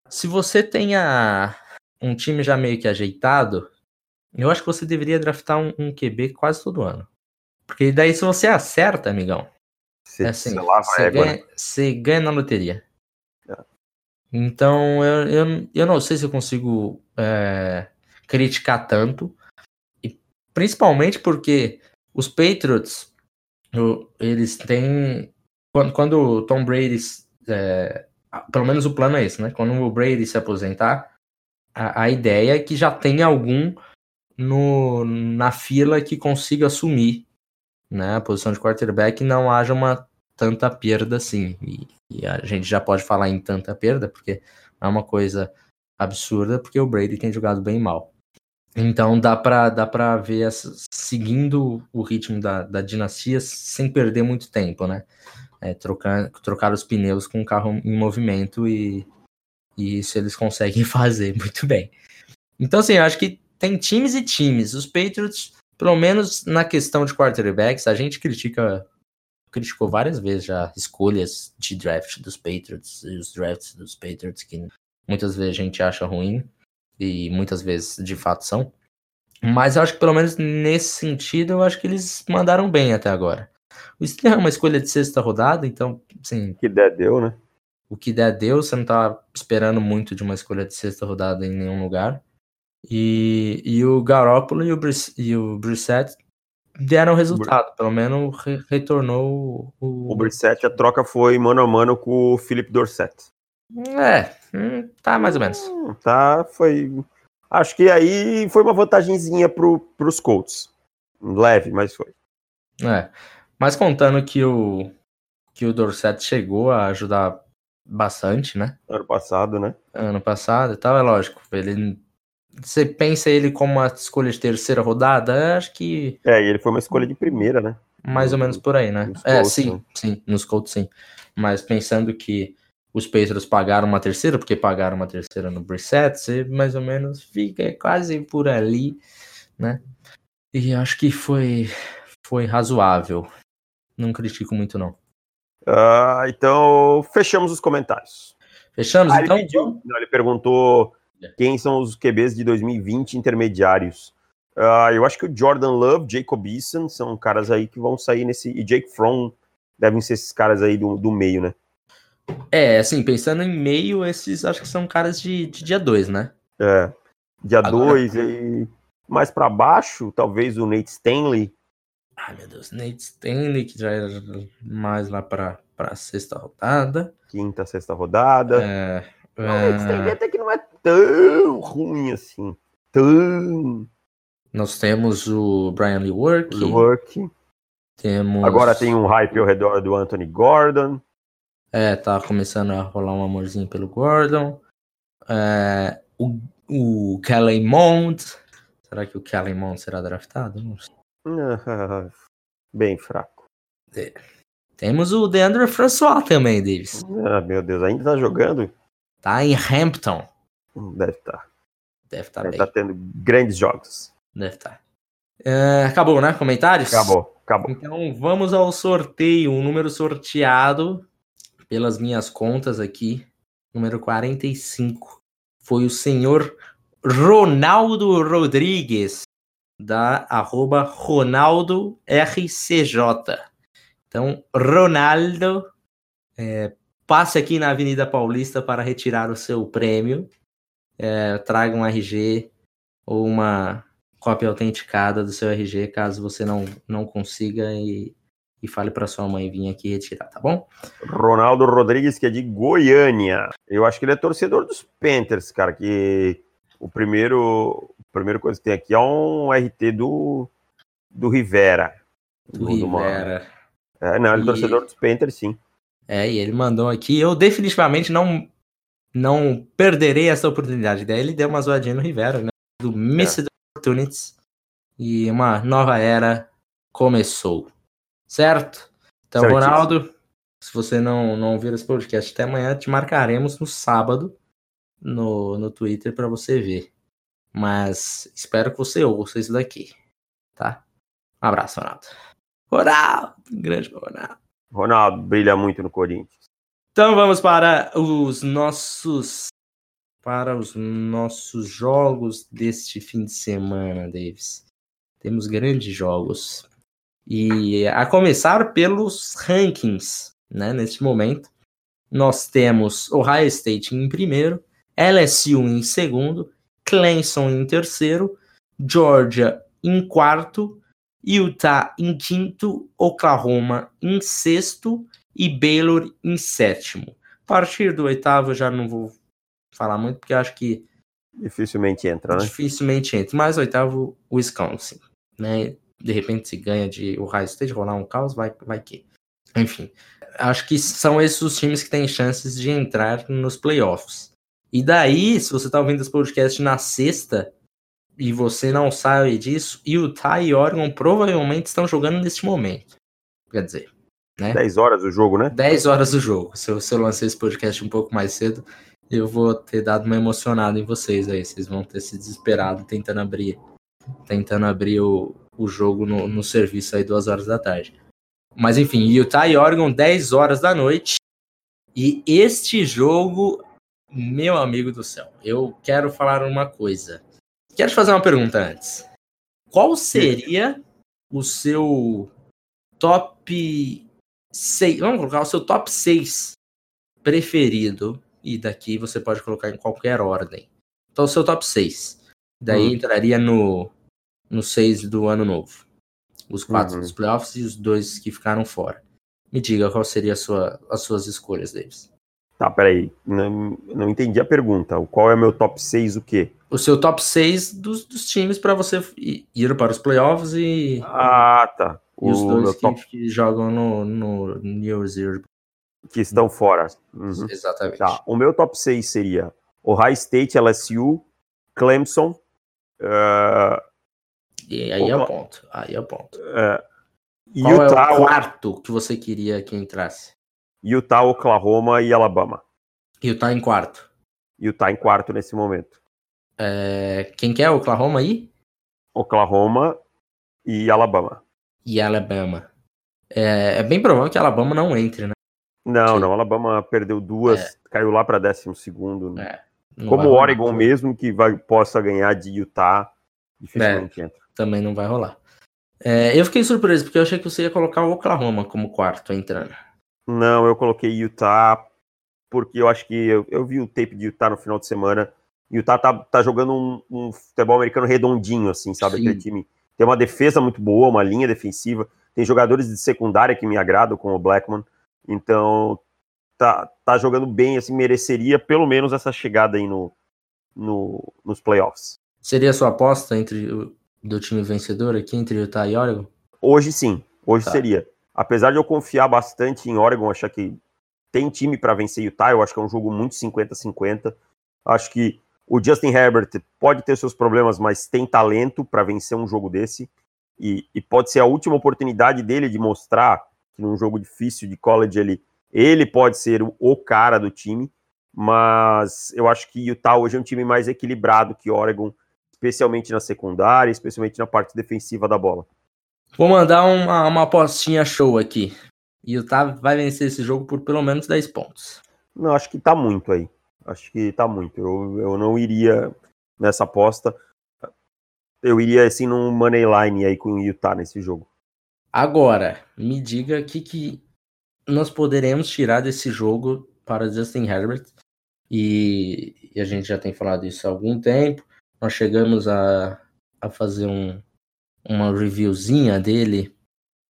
Speaker 1: se você tenha um time já meio que ajeitado, eu acho que você deveria draftar um, um QB quase todo ano. Porque daí, se você acerta, amigão, você, é assim, você, ganha, né? você ganha na loteria. É. Então, eu, eu, eu não sei se eu consigo é, criticar tanto. E principalmente porque os Patriots, eles têm. Quando, quando o Tom Brady. É, pelo menos o plano é esse, né? Quando o Brady se aposentar, a, a ideia é que já tenha algum no, na fila que consiga assumir né, a posição de quarterback e não haja uma tanta perda assim. E, e, a gente já pode falar em tanta perda, porque é uma coisa absurda, porque o Brady tem jogado bem mal. Então dá para dá pra ver essa, seguindo o ritmo da, da dinastia sem perder muito tempo, né? É, trocar, trocar os pneus com o carro em movimento e, e isso eles conseguem fazer muito bem. Então, assim, eu acho que tem times e times. Os Patriots, pelo menos na questão de quarterbacks, a gente critica criticou várias vezes já escolhas de draft dos Patriots e os drafts dos Patriots que muitas vezes a gente acha ruim e muitas vezes de fato são. Mas eu acho que pelo menos nesse sentido, eu acho que eles mandaram bem até agora. O Steelers é uma escolha de sexta rodada, então, sim.
Speaker 2: O que der, deu, né?
Speaker 1: O que der, deu. Você não tá esperando muito de uma escolha de sexta rodada em nenhum lugar. E, e o Garoppolo e o, Briss, e o Brissett deram resultado, pelo menos re retornou
Speaker 2: o. O Brissett, a troca foi mano a mano com o Felipe Dorset.
Speaker 1: É, hum, tá mais ou menos.
Speaker 2: Hum, tá, foi. Acho que aí foi uma vantagenzinha pro, pros Colts. Leve, mas foi.
Speaker 1: É. Mas contando que o que o Dorset chegou a ajudar bastante, né?
Speaker 2: Ano passado, né?
Speaker 1: Ano passado e tal, é lógico. Ele você pensa ele como uma escolha de terceira rodada? Acho que.
Speaker 2: É, e ele foi uma escolha de primeira, né?
Speaker 1: Mais ou menos por aí, né? Nos é, Colts, sim, né? sim, nos Colts sim. Mas pensando que os Pacers pagaram uma terceira, porque pagaram uma terceira no Brissett, você mais ou menos fica quase por ali, né? E acho que foi, foi razoável. Não critico muito, não.
Speaker 2: Uh, então, fechamos os comentários.
Speaker 1: Fechamos, ah, então?
Speaker 2: Ele, pediu, não, ele perguntou quem são os QBs de 2020 intermediários. Uh, eu acho que o Jordan Love, Jacob Eason são caras aí que vão sair nesse. E Jake Fromm devem ser esses caras aí do, do meio, né?
Speaker 1: É, assim, pensando em meio, esses acho que são caras de, de dia 2, né?
Speaker 2: É. Dia 2 Agora... e mais para baixo, talvez o Nate Stanley.
Speaker 1: Ai, meu Deus, Nate Stanley, que já era mais lá para para sexta rodada.
Speaker 2: Quinta, sexta rodada.
Speaker 1: É,
Speaker 2: o Nate Stanley até que não é tão ruim assim. Tão.
Speaker 1: Nós temos o Brian Lee Work.
Speaker 2: Work.
Speaker 1: Temos.
Speaker 2: Agora tem um hype ao redor do Anthony Gordon.
Speaker 1: É, tá começando a rolar um amorzinho pelo Gordon. É, o, o Kellen Mond. Será que o Kellen Mond será draftado? Não sei.
Speaker 2: Bem fraco.
Speaker 1: É. Temos o Deandre François também, Davis.
Speaker 2: Ah, meu Deus, ainda tá jogando?
Speaker 1: Tá em Hampton.
Speaker 2: Deve estar. Tá.
Speaker 1: Deve estar
Speaker 2: tá Deve tá tendo grandes jogos.
Speaker 1: Deve estar. Tá. É, acabou, né? Comentários?
Speaker 2: Acabou, acabou.
Speaker 1: Então vamos ao sorteio. O número sorteado pelas minhas contas aqui, número 45, foi o senhor Ronaldo Rodrigues, da arroba Ronaldo RCJ. Então, Ronaldo, é, passe aqui na Avenida Paulista para retirar o seu prêmio. É, traga um RG ou uma cópia autenticada do seu RG, caso você não, não consiga e, e fale para sua mãe vir aqui retirar, tá bom?
Speaker 2: Ronaldo Rodrigues, que é de Goiânia. Eu acho que ele é torcedor dos Panthers, cara, que o primeiro, a primeira coisa que tem aqui é um RT do, do Rivera.
Speaker 1: Do, do Rivera.
Speaker 2: É, não, ele é torcedor dos Panthers, sim.
Speaker 1: É, e ele mandou aqui. Eu definitivamente não não perderei essa oportunidade. Daí ele deu uma zoadinha no Rivera, né? Do Missed é. Opportunities. E uma nova era começou. Certo? Então, Certíssimo. Ronaldo, se você não, não ouvir esse podcast até amanhã, te marcaremos no sábado no, no Twitter para você ver. Mas espero que você ouça isso daqui. Tá? Um abraço, Ronaldo. Ronaldo! Grande Ronaldo.
Speaker 2: Ronaldo brilha muito no Corinthians.
Speaker 1: Então vamos para os nossos para os nossos jogos deste fim de semana, Davis. Temos grandes jogos. E a começar pelos rankings, né, neste momento. Nós temos Ohio State em primeiro, LSU em segundo, Clemson em terceiro, Georgia em quarto, Utah em quinto, Oklahoma em sexto e Baylor em sétimo. A partir do oitavo eu já não vou falar muito, porque acho que.
Speaker 2: Dificilmente entra, né?
Speaker 1: Dificilmente entra. Mas oitavo, Wisconsin. Né? De repente, se ganha de Ohio State, rolar um caos, vai, vai que. Enfim, acho que são esses os times que têm chances de entrar nos playoffs. E daí, se você está ouvindo esse podcast na sexta, e você não sabe disso, Utah e Oregon provavelmente estão jogando neste momento. Quer dizer, né?
Speaker 2: 10 horas do jogo, né?
Speaker 1: 10 horas do jogo. Se eu, se eu lancei esse podcast um pouco mais cedo, eu vou ter dado uma emocionada em vocês aí. Vocês vão ter se desesperado tentando abrir tentando abrir o, o jogo no, no serviço aí duas horas da tarde. Mas enfim, Utah e Oregon, 10 horas da noite. E este jogo, meu amigo do céu, eu quero falar uma coisa. Quero te fazer uma pergunta antes. Qual seria o seu top 6? Vamos colocar o seu top 6 preferido. E daqui você pode colocar em qualquer ordem. Então, o seu top 6. Daí hum. entraria no, no 6 do ano novo. Os quatro
Speaker 2: Uhum.
Speaker 1: dos playoffs e os dois que ficaram fora. Me diga qual seria a sua, as suas escolhas, Davis.
Speaker 2: Tá, peraí. Não, não entendi a pergunta. O Qual é o meu top 6 o quê?
Speaker 1: O seu top 6 dos, dos times para você ir para os playoffs e,
Speaker 2: Ah, tá.
Speaker 1: e os dois que,
Speaker 2: top
Speaker 1: que jogam no, no New Year's
Speaker 2: que estão fora. Uhum.
Speaker 1: Exatamente.
Speaker 2: Tá. O meu top 6 seria Ohio State, LSU, Clemson, eh,
Speaker 1: E aí é o ponto. Aí é o ponto. Qual
Speaker 2: Utah,
Speaker 1: é o quarto que você queria que entrasse?
Speaker 2: Utah, Oklahoma e Alabama.
Speaker 1: Utah em quarto.
Speaker 2: Utah em quarto nesse momento.
Speaker 1: É, quem quer Oklahoma aí?
Speaker 2: Oklahoma e Alabama.
Speaker 1: E Alabama. É, é bem provável que Alabama não entre, né?
Speaker 2: Não,
Speaker 1: Sim.
Speaker 2: não, Alabama perdeu duas, caiu lá para décimo segundo.
Speaker 1: É, Não
Speaker 2: Como o. Oregon mesmo, que vai, possa ganhar de Utah, dificilmente entra.
Speaker 1: Também não vai rolar. É, eu fiquei surpreso, porque eu achei que você ia colocar o Oklahoma como quarto entrando.
Speaker 2: Não, eu coloquei Utah porque eu acho que eu, eu vi o tape de Utah no final de semana. Utah tá, tá jogando um, um futebol americano redondinho, assim, sabe?
Speaker 1: Sim.
Speaker 2: Aquele time tem uma defesa muito boa, uma linha defensiva, tem jogadores de secundária que me agradam, como o Blackman. Então, tá, tá jogando bem, assim, mereceria pelo menos essa chegada aí no, no, nos playoffs.
Speaker 1: Seria a sua aposta entre do time vencedor aqui, entre Utah e Oregon?
Speaker 2: Hoje sim, hoje
Speaker 1: Tá.
Speaker 2: seria. Apesar de eu confiar bastante em Oregon, achar que tem time para vencer Utah, eu acho que é um jogo muito 50-50. Acho que o Justin Herbert pode ter seus problemas, mas tem talento para vencer um jogo desse. E, e pode ser a última oportunidade dele de mostrar que num jogo difícil de college ele, ele pode ser o, o cara do time. Mas eu acho que Utah hoje é um time mais equilibrado que Oregon, especialmente na secundária, especialmente na parte defensiva da bola.
Speaker 1: Vou mandar uma, uma apostinha show aqui. Utah vai vencer esse jogo por pelo menos 10 pontos.
Speaker 2: Não, acho que tá muito aí. Acho que tá muito. Eu, eu não iria nessa aposta. Eu iria assim num money line aí com o Utah nesse jogo.
Speaker 1: Agora, me diga o que, que nós poderemos tirar desse jogo para Justin Herbert. E, e a gente já tem falado isso há algum tempo. Nós chegamos a, a fazer um, uma reviewzinha dele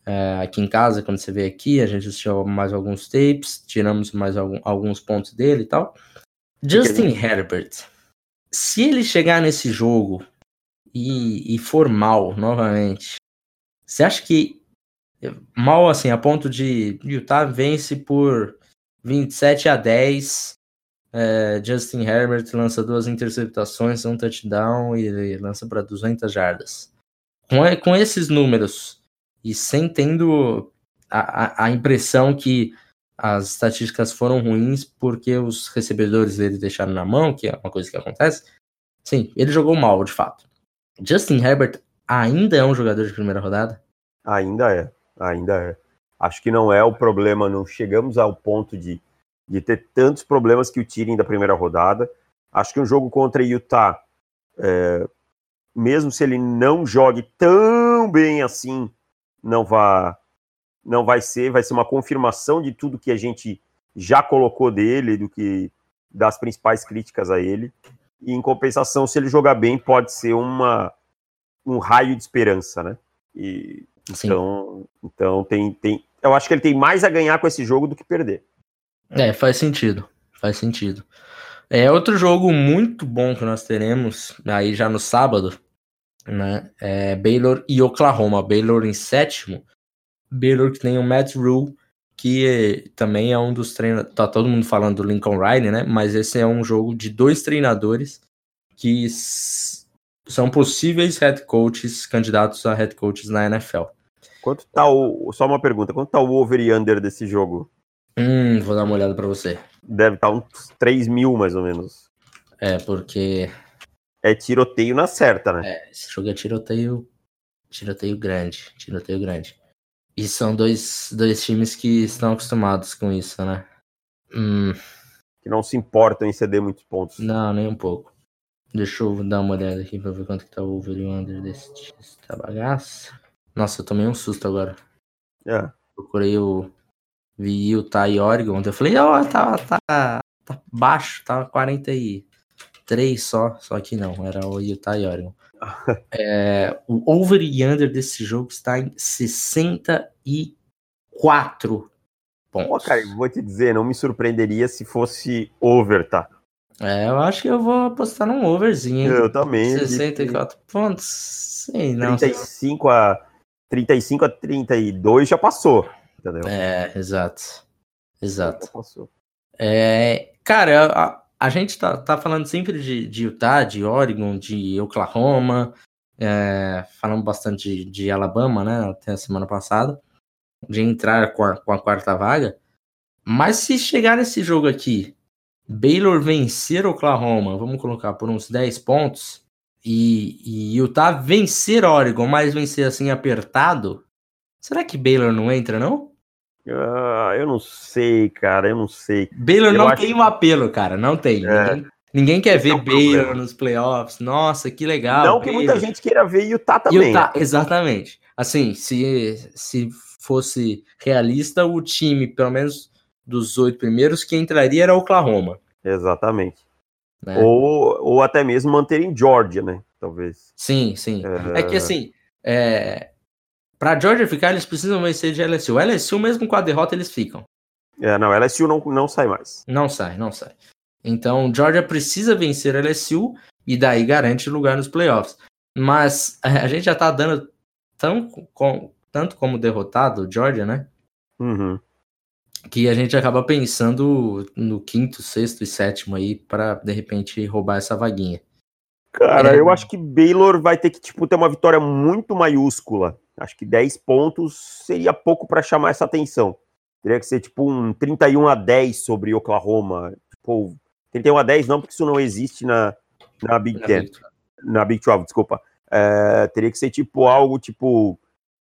Speaker 1: é, aqui em casa, quando você veio aqui. A gente assistiu mais alguns tapes, tiramos mais algum- alguns pontos dele e tal. Justin Herbert, se ele chegar nesse jogo e, e for mal novamente, você acha que mal assim, a ponto de Utah vence por 27 a 10. É, Justin Herbert lança duas interceptações, um touchdown e lança para 200 jardas. Com, com esses números e sem tendo a, a, a impressão que as estatísticas foram ruins porque os recebedores dele deixaram na mão, que é uma coisa que acontece. Sim, ele jogou mal, de fato. Justin Herbert ainda é um jogador de primeira rodada?
Speaker 2: Ainda é, ainda é. Acho que não é o problema, não chegamos ao ponto de, de ter tantos problemas que o tirem da primeira rodada. Acho que um jogo contra Utah, é, mesmo se ele não jogue tão bem assim, não vai, não vai ser, vai ser uma confirmação de tudo que a gente já colocou dele, do que das principais críticas a ele. E em compensação, se ele jogar bem, pode ser uma um raio de esperança, né? E
Speaker 1: Sim.
Speaker 2: então, então tem, tem, eu acho que ele tem mais a ganhar com esse jogo do que perder.
Speaker 1: É, faz sentido. Faz sentido. É outro jogo muito bom que nós teremos aí já no sábado, né? É Baylor e Oklahoma. Baylor em sétimo. Baylor que tem o Matt Rule, que também é um dos treinadores. Tá todo mundo falando do Lincoln Riley, né? Mas esse é um jogo de dois treinadores que são possíveis head coaches, candidatos a head coaches na NFL.
Speaker 2: Quanto tá o. Só uma pergunta, quanto tá o over e under desse jogo?
Speaker 1: Hum, vou dar uma olhada pra você.
Speaker 2: Deve estar uns 3 mil, mais ou menos.
Speaker 1: É, porque
Speaker 2: É tiroteio na certa, né?
Speaker 1: É, esse jogo é tiroteio, tiroteio grande, tiroteio grande. E são dois, dois times que estão acostumados com isso, né? Hum,
Speaker 2: Que não se importam em ceder muitos pontos.
Speaker 1: não, nem um pouco. Deixa eu dar uma olhada aqui pra ver quanto que tá o over under desse, dessa bagaça. Nossa, eu tomei um susto agora.
Speaker 2: É.
Speaker 1: Procurei o vi Utah e Oregon. Eu falei, ó, tá, tá, tá baixo, tá 40 e três só, só que não, era o Utah e Oregon. é, o over e under desse jogo está em 64 pontos.
Speaker 2: Pô, cara, vou te dizer, não me surpreenderia se fosse over, tá?
Speaker 1: É, eu acho que eu vou apostar num overzinho.
Speaker 2: Eu também.
Speaker 1: 64 de... pontos. Sim, não.
Speaker 2: 35 a 35 a 32 já passou, entendeu?
Speaker 1: É, exato. Exato. É, cara, a, a gente tá, tá falando sempre de, de Utah, de Oregon, de Oklahoma, é, falamos bastante de, de, Alabama, né, até a semana passada, de entrar com a, com a quarta vaga. Mas se chegar nesse jogo aqui Baylor vencer Oklahoma, vamos colocar por uns 10 pontos, e, e Utah vencer Oregon, mas vencer assim apertado, será que Baylor não entra, não?
Speaker 2: Uh, eu não sei, cara, eu não sei.
Speaker 1: Baylor eu não acho... tem um apelo, cara, não tem. É. Ninguém, ninguém, quer Esse ver é Baylor problema. nos playoffs. Nossa, que legal.
Speaker 2: Não Baylor. que muita gente queira ver Utah também.
Speaker 1: Utah, exatamente. Assim, se, se fosse realista, o time, pelo menos dos oito primeiros, que entraria era Oklahoma.
Speaker 2: Exatamente. Né? Ou, ou até mesmo manter em Georgia, né? Talvez.
Speaker 1: Sim, sim. É, é que assim, é... para Georgia ficar, eles precisam vencer de LSU. LSU, mesmo com a derrota, eles ficam.
Speaker 2: É, não, LSU não, não sai mais.
Speaker 1: Não sai, não sai. Então, Georgia precisa vencer LSU e daí garante lugar nos playoffs. Mas a gente já tá dando tão, com, tanto como derrotado Georgia, né?
Speaker 2: Uhum
Speaker 1: que a gente acaba pensando no quinto, sexto e sétimo aí para de repente roubar essa vaguinha.
Speaker 2: Cara, é... eu acho que Baylor vai ter que tipo ter uma vitória muito maiúscula. Acho que 10 pontos seria pouco para chamar essa atenção. Teria que ser tipo um 31 a 10 sobre Oklahoma. Tipo, 31 a 10 não, porque isso não existe na, na Big na Ten. Big na Big 12, desculpa. É, teria que ser tipo algo tipo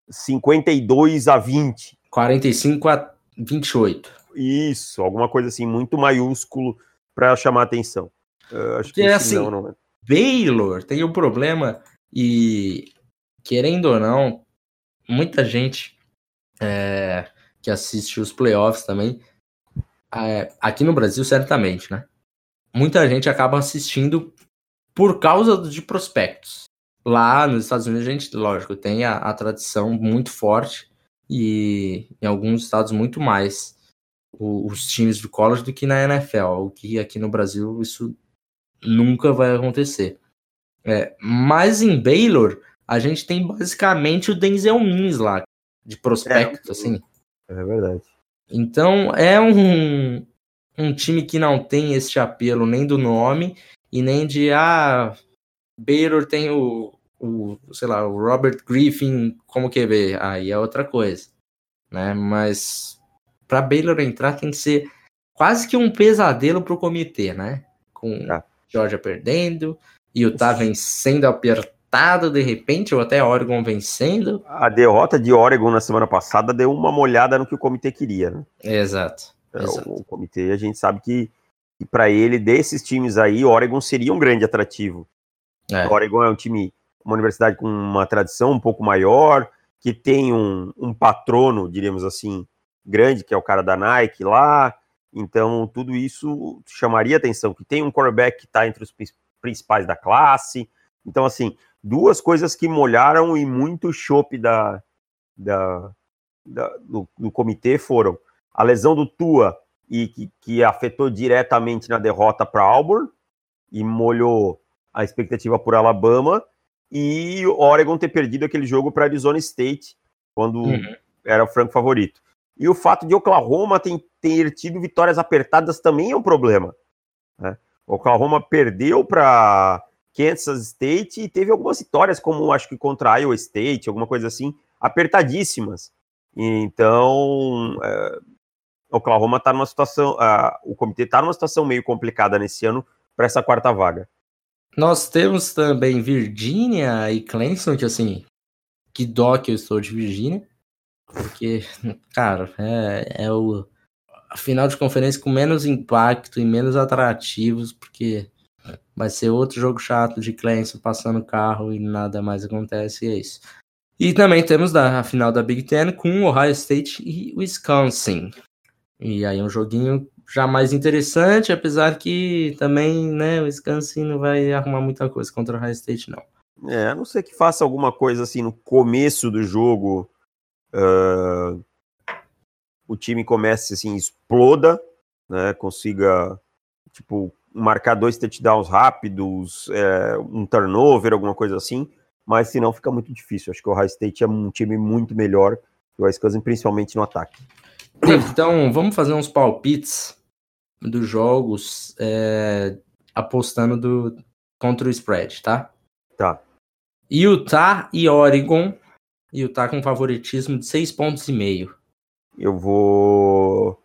Speaker 2: 52 a 20.
Speaker 1: 45 a 28.
Speaker 2: Isso, alguma coisa assim, muito maiúsculo para chamar atenção.
Speaker 1: Uh, acho que é assim, não, não é. Baylor tem um problema e, querendo ou não, muita gente é, que assiste os playoffs também, é, aqui no Brasil, certamente, né? Muita gente acaba assistindo por causa de prospectos. Lá nos Estados Unidos, a gente, lógico, tem a, a tradição muito forte e em alguns estados muito mais os times de college do que na NFL, o que aqui no Brasil isso nunca vai acontecer. É, mas em Baylor, a gente tem basicamente o Denzel Mims lá, de prospecto, é, assim.
Speaker 2: É verdade.
Speaker 1: Então é um, um time que não tem este apelo nem do nome e nem de, ah, Baylor tem o, o, sei lá, o Robert Griffin como QB, aí é outra coisa, né? Mas para Baylor entrar tem que ser quase que um pesadelo para o comitê, né? Com ah. Georgia perdendo, Utah vencendo apertado de repente, ou até Oregon vencendo.
Speaker 2: A derrota de Oregon na semana passada deu uma molhada no que o comitê queria, né?
Speaker 1: Exato.
Speaker 2: É, exato. O, o comitê, a gente sabe que, que para ele, desses times aí, Oregon seria um grande atrativo. É. Oregon é um time uma universidade com uma tradição um pouco maior, que tem um, um patrono, diríamos assim, grande, que é o cara da Nike lá. Então, tudo isso chamaria atenção, que tem um quarterback que está entre os principais da classe. Então, assim, duas coisas que molharam e muito chope da, da, da do, do, comitê foram a lesão do Tua, e que, que afetou diretamente na derrota para Auburn, e molhou a expectativa por Alabama, e Oregon ter perdido aquele jogo para Arizona State, quando uhum. era o franco favorito. E o fato de Oklahoma ter, ter tido vitórias apertadas também é um problema. Né? Oklahoma perdeu para Kansas State e teve algumas vitórias, como acho que contra Iowa State, alguma coisa assim, apertadíssimas. Então, é, Oklahoma está numa situação, o comitê está numa situação meio complicada nesse ano para essa quarta vaga.
Speaker 1: Nós temos também Virginia e Clemson, que assim, que dó que eu estou de Virginia. Porque, cara, é, é o a final de conferência com menos impacto e menos atrativos, porque vai ser outro jogo chato de Clemson passando carro e nada mais acontece, e é isso. E também temos da, a final da Big Ten com Ohio State e Wisconsin. E aí um joguinho já mais interessante, apesar que também, né, o Wisconsin não vai arrumar muita coisa contra o High State, não.
Speaker 2: É, a não ser que faça alguma coisa assim no começo do jogo, uh, o time comece assim, exploda, né, consiga, tipo, marcar dois touchdowns rápidos, é, um turnover, alguma coisa assim, mas se não fica muito difícil. Acho que o High State é um time muito melhor que o Wisconsin, principalmente no ataque.
Speaker 1: Então, vamos fazer uns palpites dos jogos é, apostando do, contra o spread, tá?
Speaker 2: Tá.
Speaker 1: Utah e Oregon. Utah com favoritismo de seis pontos e meio.
Speaker 2: Eu vou.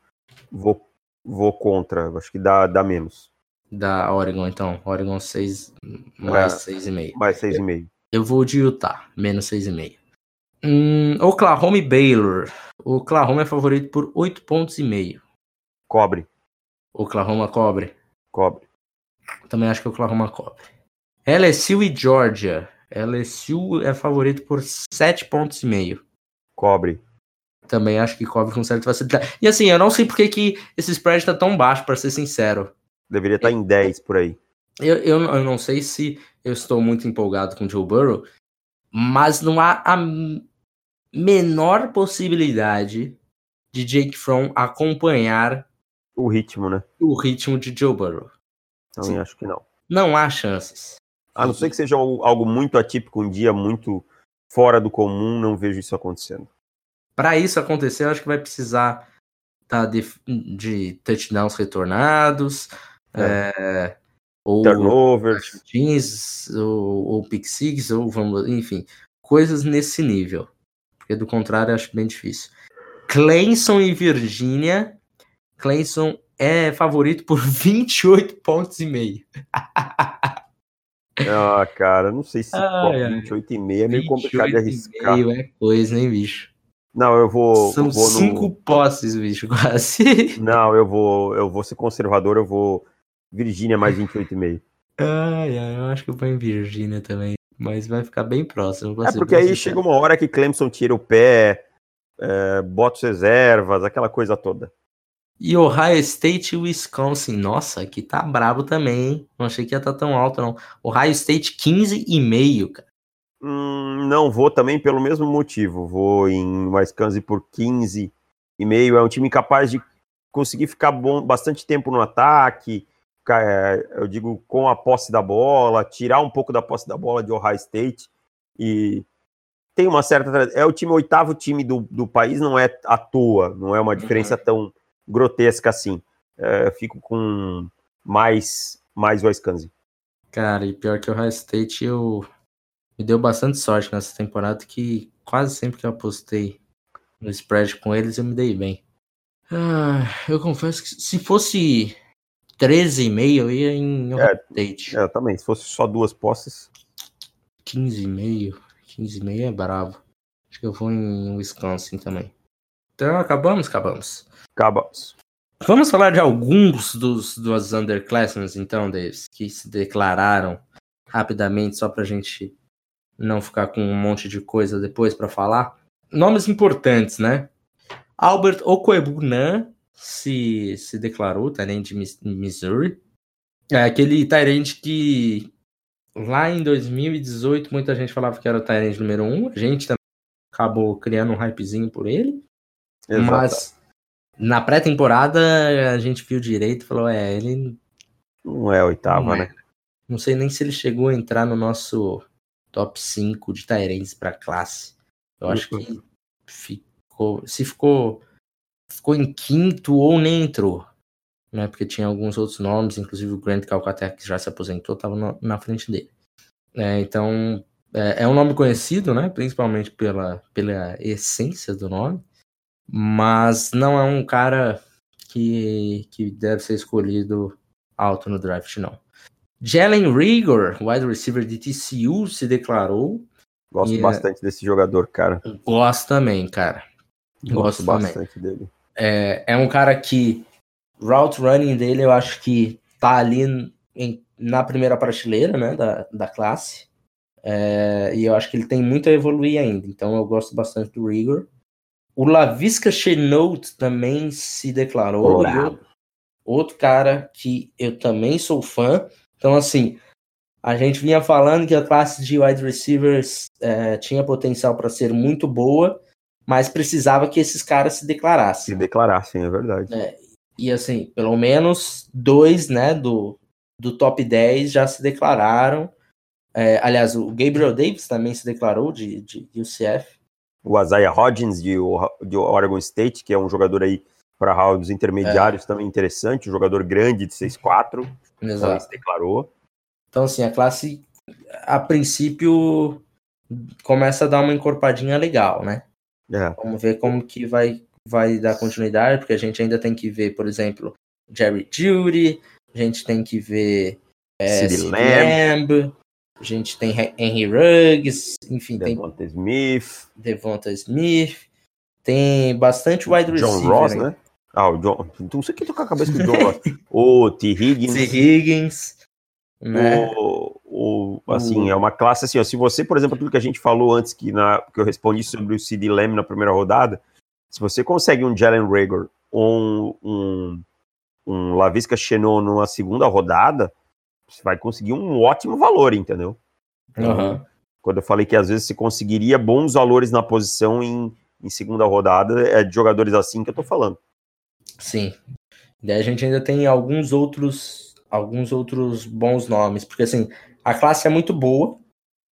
Speaker 2: Vou, vou contra. Acho que dá, dá menos.
Speaker 1: Da Oregon, então. Oregon 6 mais
Speaker 2: É,
Speaker 1: 6,5.
Speaker 2: Mais 6,5.
Speaker 1: Eu vou de Utah, menos 6,5. Hum, Oklahoma e Baylor. O Oklahoma é favorito por 8 pontos e meio.
Speaker 2: Cobre.
Speaker 1: Oklahoma cobre.
Speaker 2: Cobre.
Speaker 1: Também acho que o Oklahoma cobre. LSU e Georgia. LSU é favorito por 7 pontos e meio.
Speaker 2: Cobre.
Speaker 1: Também acho que cobre com certa facilidade. E assim, eu não sei por que esse spread tá tão baixo, pra ser sincero.
Speaker 2: Deveria estar em 10 por aí.
Speaker 1: Eu, eu, eu não sei se eu estou muito empolgado com o Joe Burrow, mas não há a menor possibilidade de Jake Fromm acompanhar
Speaker 2: O ritmo, né?
Speaker 1: o ritmo de Joe Burrow.
Speaker 2: Também
Speaker 1: Sim.
Speaker 2: acho que não.
Speaker 1: Não há chances.
Speaker 2: A não ser que seja algo muito atípico, um dia muito fora do comum, não vejo isso acontecendo.
Speaker 1: Para isso acontecer, eu acho que vai precisar tá, de, de touchdowns retornados, é, ou
Speaker 2: Turnovers.
Speaker 1: jeans, ou, ou pick six, ou vamos, enfim, coisas nesse nível. Porque do contrário, eu acho bem difícil. Clemson e Virgínia. Clemson é favorito por 28 pontos e meio.
Speaker 2: Ah, cara, não sei se
Speaker 1: Ai, ai.
Speaker 2: 28,5 é meio complicado de
Speaker 1: 28 e
Speaker 2: arriscar.
Speaker 1: meio é coisa, hein, bicho?
Speaker 2: Não, eu vou.
Speaker 1: São
Speaker 2: eu vou no-
Speaker 1: cinco posses, bicho, quase.
Speaker 2: Não, eu vou, eu vou ser conservador, eu vou Virgínia mais 28,5.
Speaker 1: Ai, ai, eu acho que eu vou em Virgínia também. Mas vai ficar bem próximo.
Speaker 2: É porque aí chega uma hora que Clemson tira o pé, é, bota reservas, aquela coisa toda.
Speaker 1: E Ohio State e Wisconsin. Nossa, aqui tá brabo também, hein? Não achei que ia estar tão alto, não. Ohio State 15,5, cara.
Speaker 2: Hum, não vou também pelo mesmo motivo. Vou em Wisconsin por 15 e meio. É um time capaz de conseguir ficar bom, bastante tempo no ataque. é, Eu digo com a posse da bola, tirar um pouco da posse da bola de Ohio State e tem uma certa é o time o oitavo time do, do país não é à toa, não é uma diferença tão grotesca assim. É, eu fico com mais mais Wisconsin.
Speaker 1: Cara, e pior que o Ohio State, eu me deu bastante sorte nessa temporada que quase sempre que eu apostei no spread com eles, eu me dei bem. Ah, eu confesso que se fosse 13,5, eu ia em Ohio State.
Speaker 2: É, também, se fosse só duas posses,
Speaker 1: 15,5. 15,5 é bravo. Acho que eu vou em Wisconsin também. Então, acabamos? Acabamos.
Speaker 2: acabamos.
Speaker 1: Vamos falar de alguns dos, dos underclassmen, então, Davis, que se declararam rapidamente, só pra gente não ficar com um monte de coisa depois pra falar. Nomes importantes, né? Albert Okwebunam se, se declarou, Tyrande de Mis- Missouri. É aquele Tyrande que lá em 2018 muita gente falava que era o Tyrande número 1. A gente também acabou criando um hypezinho por ele.
Speaker 2: Exato.
Speaker 1: Mas na pré-temporada a gente viu direito e falou: é, ele.
Speaker 2: Não é oitava,
Speaker 1: Não é.
Speaker 2: né?
Speaker 1: Não sei nem se ele chegou a entrar no nosso top 5 de Tyrants para classe. Eu acho que ficou. Se ficou. Ficou em quinto ou nem entrou. Né, porque tinha alguns outros nomes, inclusive o Grant Calcaterra, que já se aposentou, estava na frente dele. É, então, é, é um nome conhecido, né? Principalmente pela, pela essência do nome mas não é um cara que, que deve ser escolhido alto no draft, não. Jalen Rigor, wide receiver de TCU, se declarou.
Speaker 2: Gosto
Speaker 1: E é-
Speaker 2: bastante desse jogador, cara.
Speaker 1: Gosto também, cara.
Speaker 2: Gosto
Speaker 1: Gosto também.
Speaker 2: bastante dele.
Speaker 1: É, é um cara que route running dele eu acho que tá ali em- na primeira prateleira, né, da, da classe. É, e eu acho que ele tem muito a evoluir ainda. Então eu gosto bastante do Rigor. O Lavisca Chenault também se declarou. Outro cara que eu também sou fã. Então, assim, a gente vinha falando que a classe de wide receivers é, tinha potencial para ser muito boa, mas precisava que esses caras se declarassem.
Speaker 2: Se declarassem, é verdade.
Speaker 1: É, e assim, pelo menos dois, né, do, do top 10 já se declararam. É, aliás, o Gabriel Davis também se declarou de, de UCF.
Speaker 2: O Isaiah Hodgins, de, de Oregon State, que é um jogador aí para rounds intermediários é. também interessante, um jogador grande de 6'4", também se declarou.
Speaker 1: Então, assim, a classe, a princípio, começa a dar uma encorpadinha legal, né? É. Vamos ver como que vai, vai dar continuidade, porque a gente ainda tem que ver, por exemplo, Jerry Judy, a gente tem que ver é, Lamb, a gente tem Henry Ruggs, enfim,
Speaker 2: Devonta tem Smith,
Speaker 1: Devonta Smith, tem bastante wide receiver.
Speaker 2: John Ross, né? Ah, o John, não sei quem tocar a cabeça do John Ross. o T. Higgins.
Speaker 1: T. Higgins. Né?
Speaker 2: O, o, assim, é uma classe assim, ó, se você, por exemplo, aquilo que a gente falou antes, que, na, que eu respondi sobre o CD Lamb na primeira rodada, se você consegue um Jalen Rager ou um, um, um Lavisca Chenon numa segunda rodada, você vai conseguir um ótimo valor, entendeu?
Speaker 1: Uhum.
Speaker 2: Quando eu falei que às vezes você conseguiria bons valores na posição em, em segunda rodada, é de jogadores assim que eu tô falando.
Speaker 1: Sim. Daí a gente ainda tem alguns outros alguns outros bons nomes, porque assim, a classe é muito boa,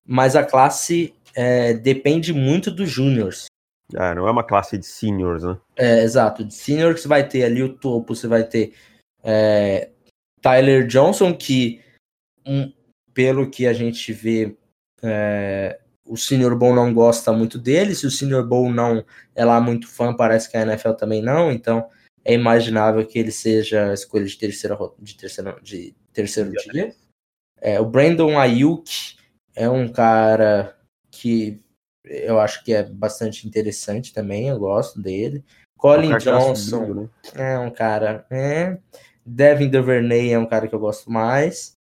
Speaker 1: mas a classe é, depende muito dos júniors.
Speaker 2: É, não é uma classe de seniors, né?
Speaker 1: É, exato. De seniors você vai ter ali o topo, você vai ter é, Tyler Johnson, que um, pelo que a gente vê, é, o Senior Bowl não gosta muito dele. Se o Senior Bowl não é lá muito fã, parece que a NFL também não. Então é imaginável que ele seja escolha de terceira de terceiro, de terceiro dia. É, o Brandon Ayuk é um cara que eu acho que é bastante interessante também, eu gosto dele. Colin é Johnson né? é um cara. É. Devin Duvernay é um cara que eu gosto mais.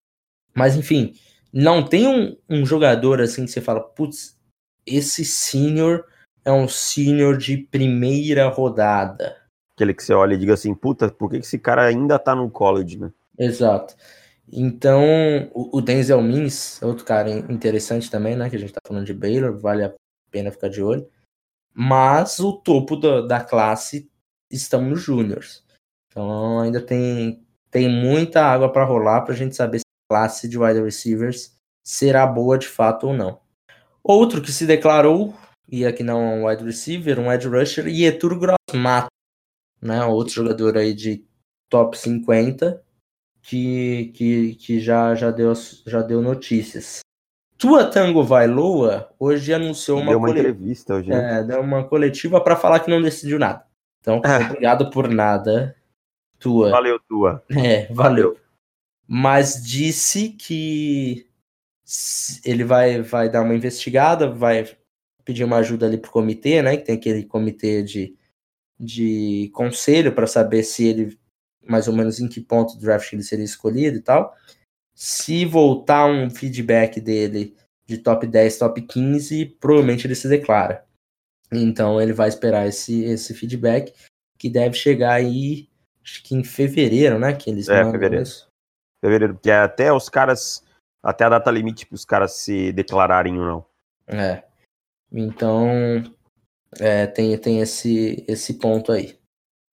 Speaker 1: Mas enfim, não tem um, um jogador assim que você fala, putz, esse senior é um senior de primeira rodada
Speaker 2: aquele que você olha e diga assim, puta, por que esse cara ainda tá no college, né?
Speaker 1: Exato. Então, o, Denzel Mims, outro cara interessante também, né? Que a gente tá falando de Baylor, vale a pena ficar de olho. Mas o topo da, da classe estão nos júniors. Então ainda tem, tem muita água para rolar para a gente saber classe de wide receivers será boa de fato ou não. Outro que se declarou, e aqui não é um wide receiver, um edge rusher, Yetur Grossmato né? Outro jogador aí de top 50 que, que, que já, já, deu, já deu notícias. Tua Tango Vailoa hoje anunciou uma,
Speaker 2: deu uma entrevista hoje.
Speaker 1: Né? É, deu uma coletiva para falar que não decidiu nada. Então, é. obrigado por nada, Tua.
Speaker 2: Valeu, Tua.
Speaker 1: É, valeu. Mas disse que ele vai, vai dar uma investigada, vai pedir uma ajuda ali pro comitê, né? Que tem aquele comitê de de conselho para saber se ele, mais ou menos em que ponto do draft ele seria escolhido e tal. Se voltar um feedback dele de top 10, top 15, provavelmente ele se declara. Então ele vai esperar esse, esse feedback, que deve chegar aí, acho que em fevereiro, né? Que eles
Speaker 2: é, fevereiro. Isso. Fevereiro, porque é até os caras, até a data limite para os caras se declararem ou não.
Speaker 1: É. Então, é, tem, tem esse, esse ponto aí.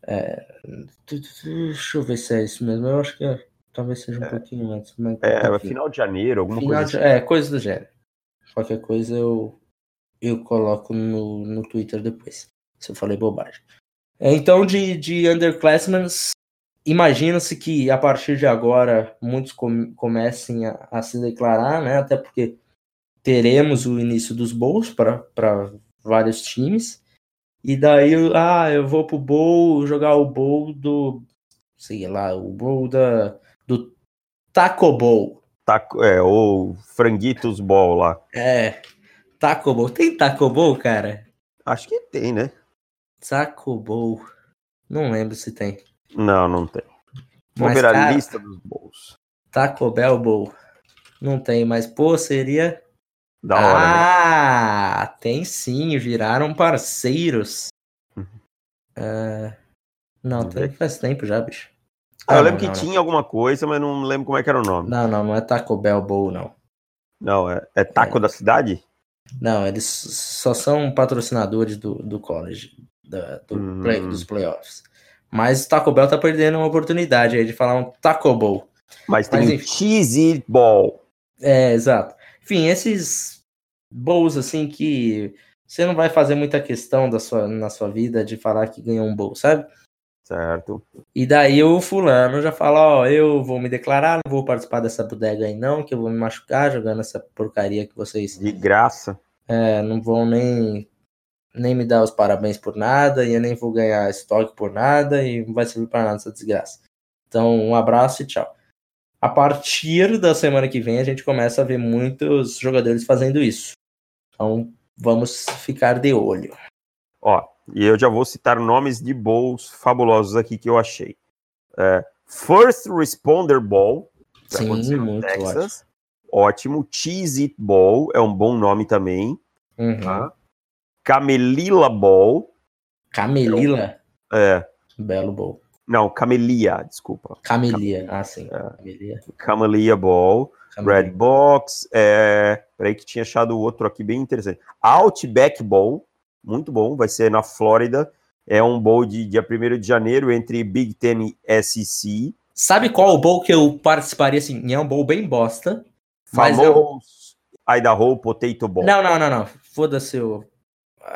Speaker 1: É, deixa eu ver se é isso mesmo. Eu acho que é, talvez seja um é, pouquinho antes.
Speaker 2: Mas é, um final de janeiro, alguma final coisa
Speaker 1: de, assim. É, coisa do gênero. Qualquer coisa eu, eu coloco no, no Twitter depois, se eu falei bobagem. É, então, de, de underclassmen, imagina-se que a partir de agora muitos com, comecem a, a, se declarar, né? Até porque teremos o início dos bowls para vários times. E daí, ah, eu vou pro bowl jogar o bowl do. Sei lá, o bowl da, do Taco Bowl.
Speaker 2: Taco, é, ou Franguitos Bowl lá.
Speaker 1: É, Taco Bowl. Tem Taco Bowl, cara?
Speaker 2: Acho que tem, né?
Speaker 1: Taco Bowl. Não lembro se tem.
Speaker 2: Não, não tem. Vamos ver a lista dos bowls.
Speaker 1: Taco Bell Bowl. Não tem, mas, pô, seria
Speaker 2: da hora. Né?
Speaker 1: Ah, né? tem sim, viraram parceiros. Uhum. Uh, não, tem, faz tempo já, bicho.
Speaker 2: Ah, eu
Speaker 1: Ah,
Speaker 2: lembro
Speaker 1: não,
Speaker 2: que
Speaker 1: não,
Speaker 2: tinha alguma coisa, mas não lembro como é que era o nome.
Speaker 1: Não, não, não é Taco Bell Bowl, não.
Speaker 2: Não, é, é Taco da Cidade?
Speaker 1: Não, eles só são patrocinadores do, do college, da- do
Speaker 2: Hum.
Speaker 1: play- dos playoffs. Mas o Taco Bell tá perdendo uma oportunidade aí de falar um Taco Bowl.
Speaker 2: Mas tem
Speaker 1: Mas, enfim.
Speaker 2: Cheesy Ball.
Speaker 1: É, exato. Enfim, esses bowls assim que você não vai fazer muita questão da sua, na sua vida de falar que ganhou um bowl, sabe?
Speaker 2: Certo.
Speaker 1: E daí o fulano já fala, ó, eu vou me declarar, não vou participar dessa bodega aí não, que eu vou me machucar jogando essa porcaria que vocês
Speaker 2: De graça.
Speaker 1: é, não vão nem, nem me dar os parabéns por nada, e eu nem vou ganhar estoque por nada, e não vai servir para nada essa desgraça. Então, um abraço e tchau. A partir da semana que vem, a gente começa a ver muitos jogadores fazendo isso. Então, vamos ficar de olho.
Speaker 2: Ó, e eu já vou citar nomes de bowls fabulosos aqui que eu achei. É, First Responder Bowl.
Speaker 1: Sim, muito
Speaker 2: Texas. Ótimo. Cheese It Bowl é um bom nome também.
Speaker 1: Uhum.
Speaker 2: Tá? Camelila Bowl.
Speaker 1: Camelila,
Speaker 2: É,
Speaker 1: belo bowl.
Speaker 2: não, Camelia, desculpa.
Speaker 1: Camelia, ah sim,
Speaker 2: É.
Speaker 1: Camelia.
Speaker 2: Camelia Bowl.
Speaker 1: Camelia.
Speaker 2: Red Box. É, peraí que tinha achado outro aqui bem interessante. Outback Bowl. Muito bom. Vai ser na Flórida. É um bowl de dia 1 de janeiro entre Big Ten e SEC.
Speaker 1: Sabe qual o bowl que eu participaria assim? É um bowl bem bosta. Mas eu-
Speaker 2: Famoso Idaho Potato Bowl.
Speaker 1: Não, não, não, não. Foda-se o.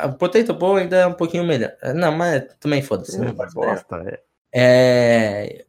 Speaker 1: O Potato Bowl ainda é um pouquinho melhor. Não, mas também foda-se.
Speaker 2: Bosta, é.
Speaker 1: É.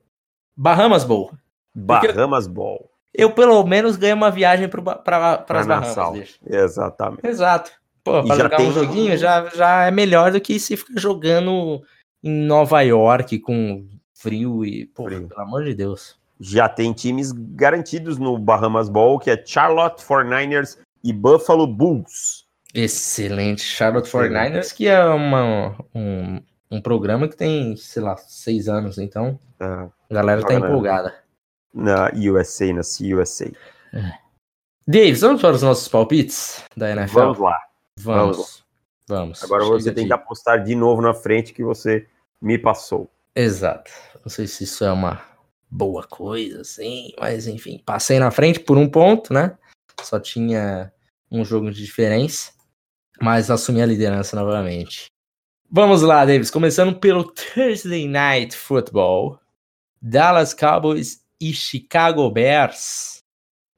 Speaker 1: Bahamas Bowl.
Speaker 2: Bahamas Bowl.
Speaker 1: Eu pelo menos ganho uma viagem para pra,
Speaker 2: Pra
Speaker 1: as Bahamas.
Speaker 2: Exatamente.
Speaker 1: Exato. Pô, pra
Speaker 2: já
Speaker 1: jogar
Speaker 2: tem-
Speaker 1: um joguinho já, já é melhor do que se ficar jogando em Nova York com frio e. Pô,
Speaker 2: Frio.
Speaker 1: pelo amor de Deus.
Speaker 2: Já tem times garantidos no Bahamas Bowl, que é Charlotte 49ers e Buffalo Bulls.
Speaker 1: Excelente. Charlotte
Speaker 2: Excelente.
Speaker 1: 49ers, que é uma, um, um programa que tem, sei lá, seis anos, então
Speaker 2: Ah,
Speaker 1: a galera tá
Speaker 2: na-
Speaker 1: empolgada.
Speaker 2: na USA, na CUSA.
Speaker 1: Davis, vamos para os nossos palpites da NFL?
Speaker 2: Vamos lá.
Speaker 1: Vamos. Vamos.
Speaker 2: Agora
Speaker 1: Chega
Speaker 2: você tem que apostar de novo na frente que você me passou.
Speaker 1: Exato. Não sei se isso é uma boa coisa, assim, mas enfim, passei na frente por um ponto, né? Só tinha um jogo de diferença, mas assumi a liderança novamente. Vamos lá, Davis, começando pelo Thursday Night Football. Dallas Cowboys e Chicago Bears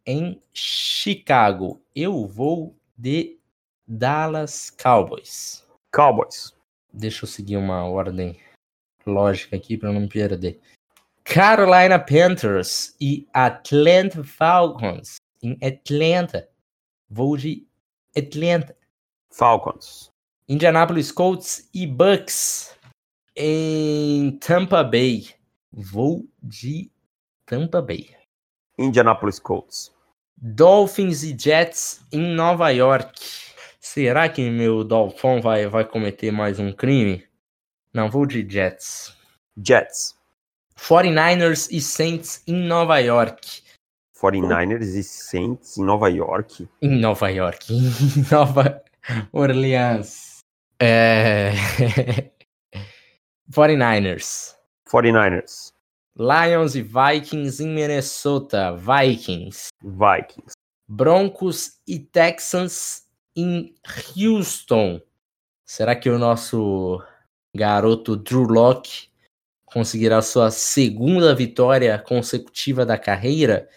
Speaker 1: em Chicago. Eu vou de Dallas Cowboys.
Speaker 2: Cowboys.
Speaker 1: Deixa eu seguir uma ordem lógica aqui para não me perder. Carolina Panthers e Atlanta Falcons em Atlanta. Vou de Atlanta.
Speaker 2: Falcons.
Speaker 1: Indianapolis Colts e Bucks em Tampa Bay. Vou de Tampa Bay.
Speaker 2: Indianapolis Colts.
Speaker 1: Dolphins e Jets em Nova York. Será que meu Dolphon vai, vai cometer mais um crime? Não, vou de Jets.
Speaker 2: Jets.
Speaker 1: 49ers e Saints em Nova York.
Speaker 2: 49ers e Saints em Nova York.
Speaker 1: Em Nova York. Em Nova Orleans. É... 49ers.
Speaker 2: 49ers.
Speaker 1: Lions e Vikings em Minnesota. Vikings.
Speaker 2: Vikings.
Speaker 1: Broncos e Texans em Houston. Será que o nosso garoto Drew Locke conseguirá sua segunda vitória consecutiva da carreira?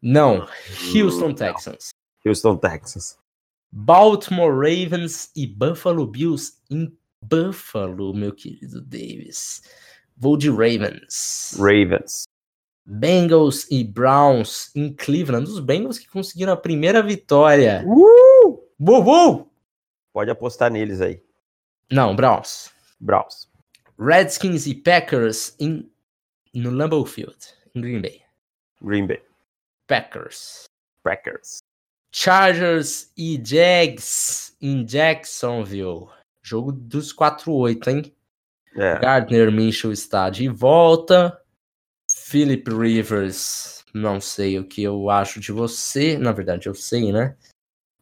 Speaker 1: Não. Houston Texans.
Speaker 2: Houston, Texas.
Speaker 1: Baltimore Ravens e Buffalo Bills em Buffalo, meu querido Davis. Vou de Ravens.
Speaker 2: Ravens.
Speaker 1: Bengals e Browns em Cleveland. Os Bengals que conseguiram a primeira vitória.
Speaker 2: Uh!
Speaker 1: Bubu!
Speaker 2: Pode apostar neles aí.
Speaker 1: Não, Browns.
Speaker 2: Browns.
Speaker 1: Redskins e Packers em, no Lambeau Field, em Green Bay.
Speaker 2: Green Bay.
Speaker 1: Packers.
Speaker 2: Packers.
Speaker 1: Chargers e Jags em Jacksonville. Jogo dos 4-8, hein?
Speaker 2: É.
Speaker 1: Gardner Minshew está de volta. Philip Rivers, não sei o que eu acho de você. Na verdade, eu sei, né?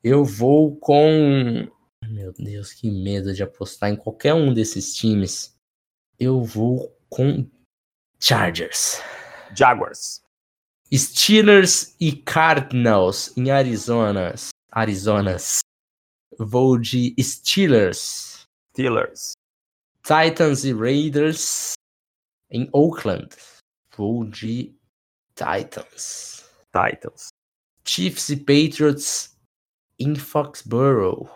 Speaker 1: Eu vou com. Meu Deus, que medo de apostar em qualquer um desses times. Eu vou com Chargers.
Speaker 2: Jaguars.
Speaker 1: Steelers e Cardinals em Arizona. Arizonas. Vou de Steelers.
Speaker 2: Steelers.
Speaker 1: Titans e Raiders em Oakland. Vou de Titans.
Speaker 2: Titans.
Speaker 1: Chiefs e Patriots em Foxborough.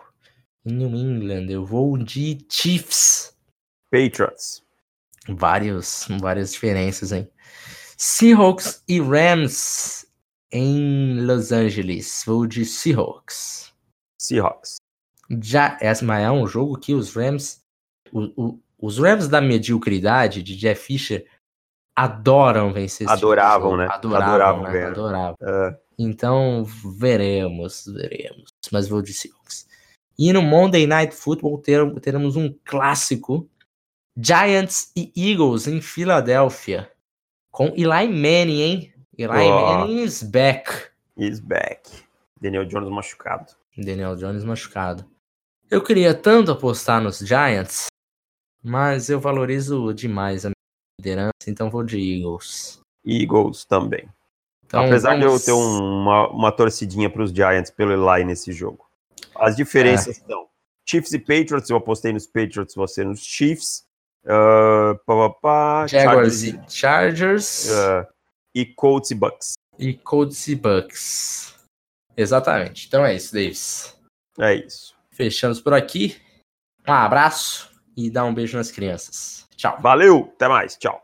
Speaker 1: Em New England. Eu vou de Chiefs.
Speaker 2: Patriots.
Speaker 1: Vários, várias diferenças, hein? Seahawks e Rams em Los Angeles. Vou de Seahawks.
Speaker 2: Seahawks.
Speaker 1: Já essa mas é um jogo que os Rams, o, o, os Rams da mediocridade de Jeff Fisher adoram vencer.
Speaker 2: Adoravam, né?
Speaker 1: Adoravam,
Speaker 2: Adoravam
Speaker 1: né? Adoravam.
Speaker 2: É,
Speaker 1: Então veremos, veremos. Mas vou de Seahawks. E no Monday Night Football ter- teremos um clássico: Giants e Eagles em Filadélfia. Com Eli Manning, hein? Eli
Speaker 2: Ó.
Speaker 1: Manning is back.
Speaker 2: is back. Daniel Jones machucado.
Speaker 1: Daniel Jones machucado. Eu queria tanto apostar nos Giants, mas eu valorizo demais a minha liderança, então vou de Eagles.
Speaker 2: Eagles também.
Speaker 1: Então,
Speaker 2: Apesar de eu
Speaker 1: vamos-
Speaker 2: ter um- uma, uma torcidinha para os Giants pelo Eli nesse jogo. As diferenças
Speaker 1: É.
Speaker 2: são Chiefs e Patriots. Eu apostei nos Patriots, você nos Chiefs. Uh, pá, pá,
Speaker 1: Jaguars
Speaker 2: Chargers
Speaker 1: e Chargers
Speaker 2: uh, e Colts e Bucks.
Speaker 1: e Colts e Bucks. Exatamente. Então é isso, Davis.
Speaker 2: É isso.
Speaker 1: Fechamos por aqui. Um abraço e dá um beijo nas crianças. Tchau.
Speaker 2: Valeu, até mais, tchau.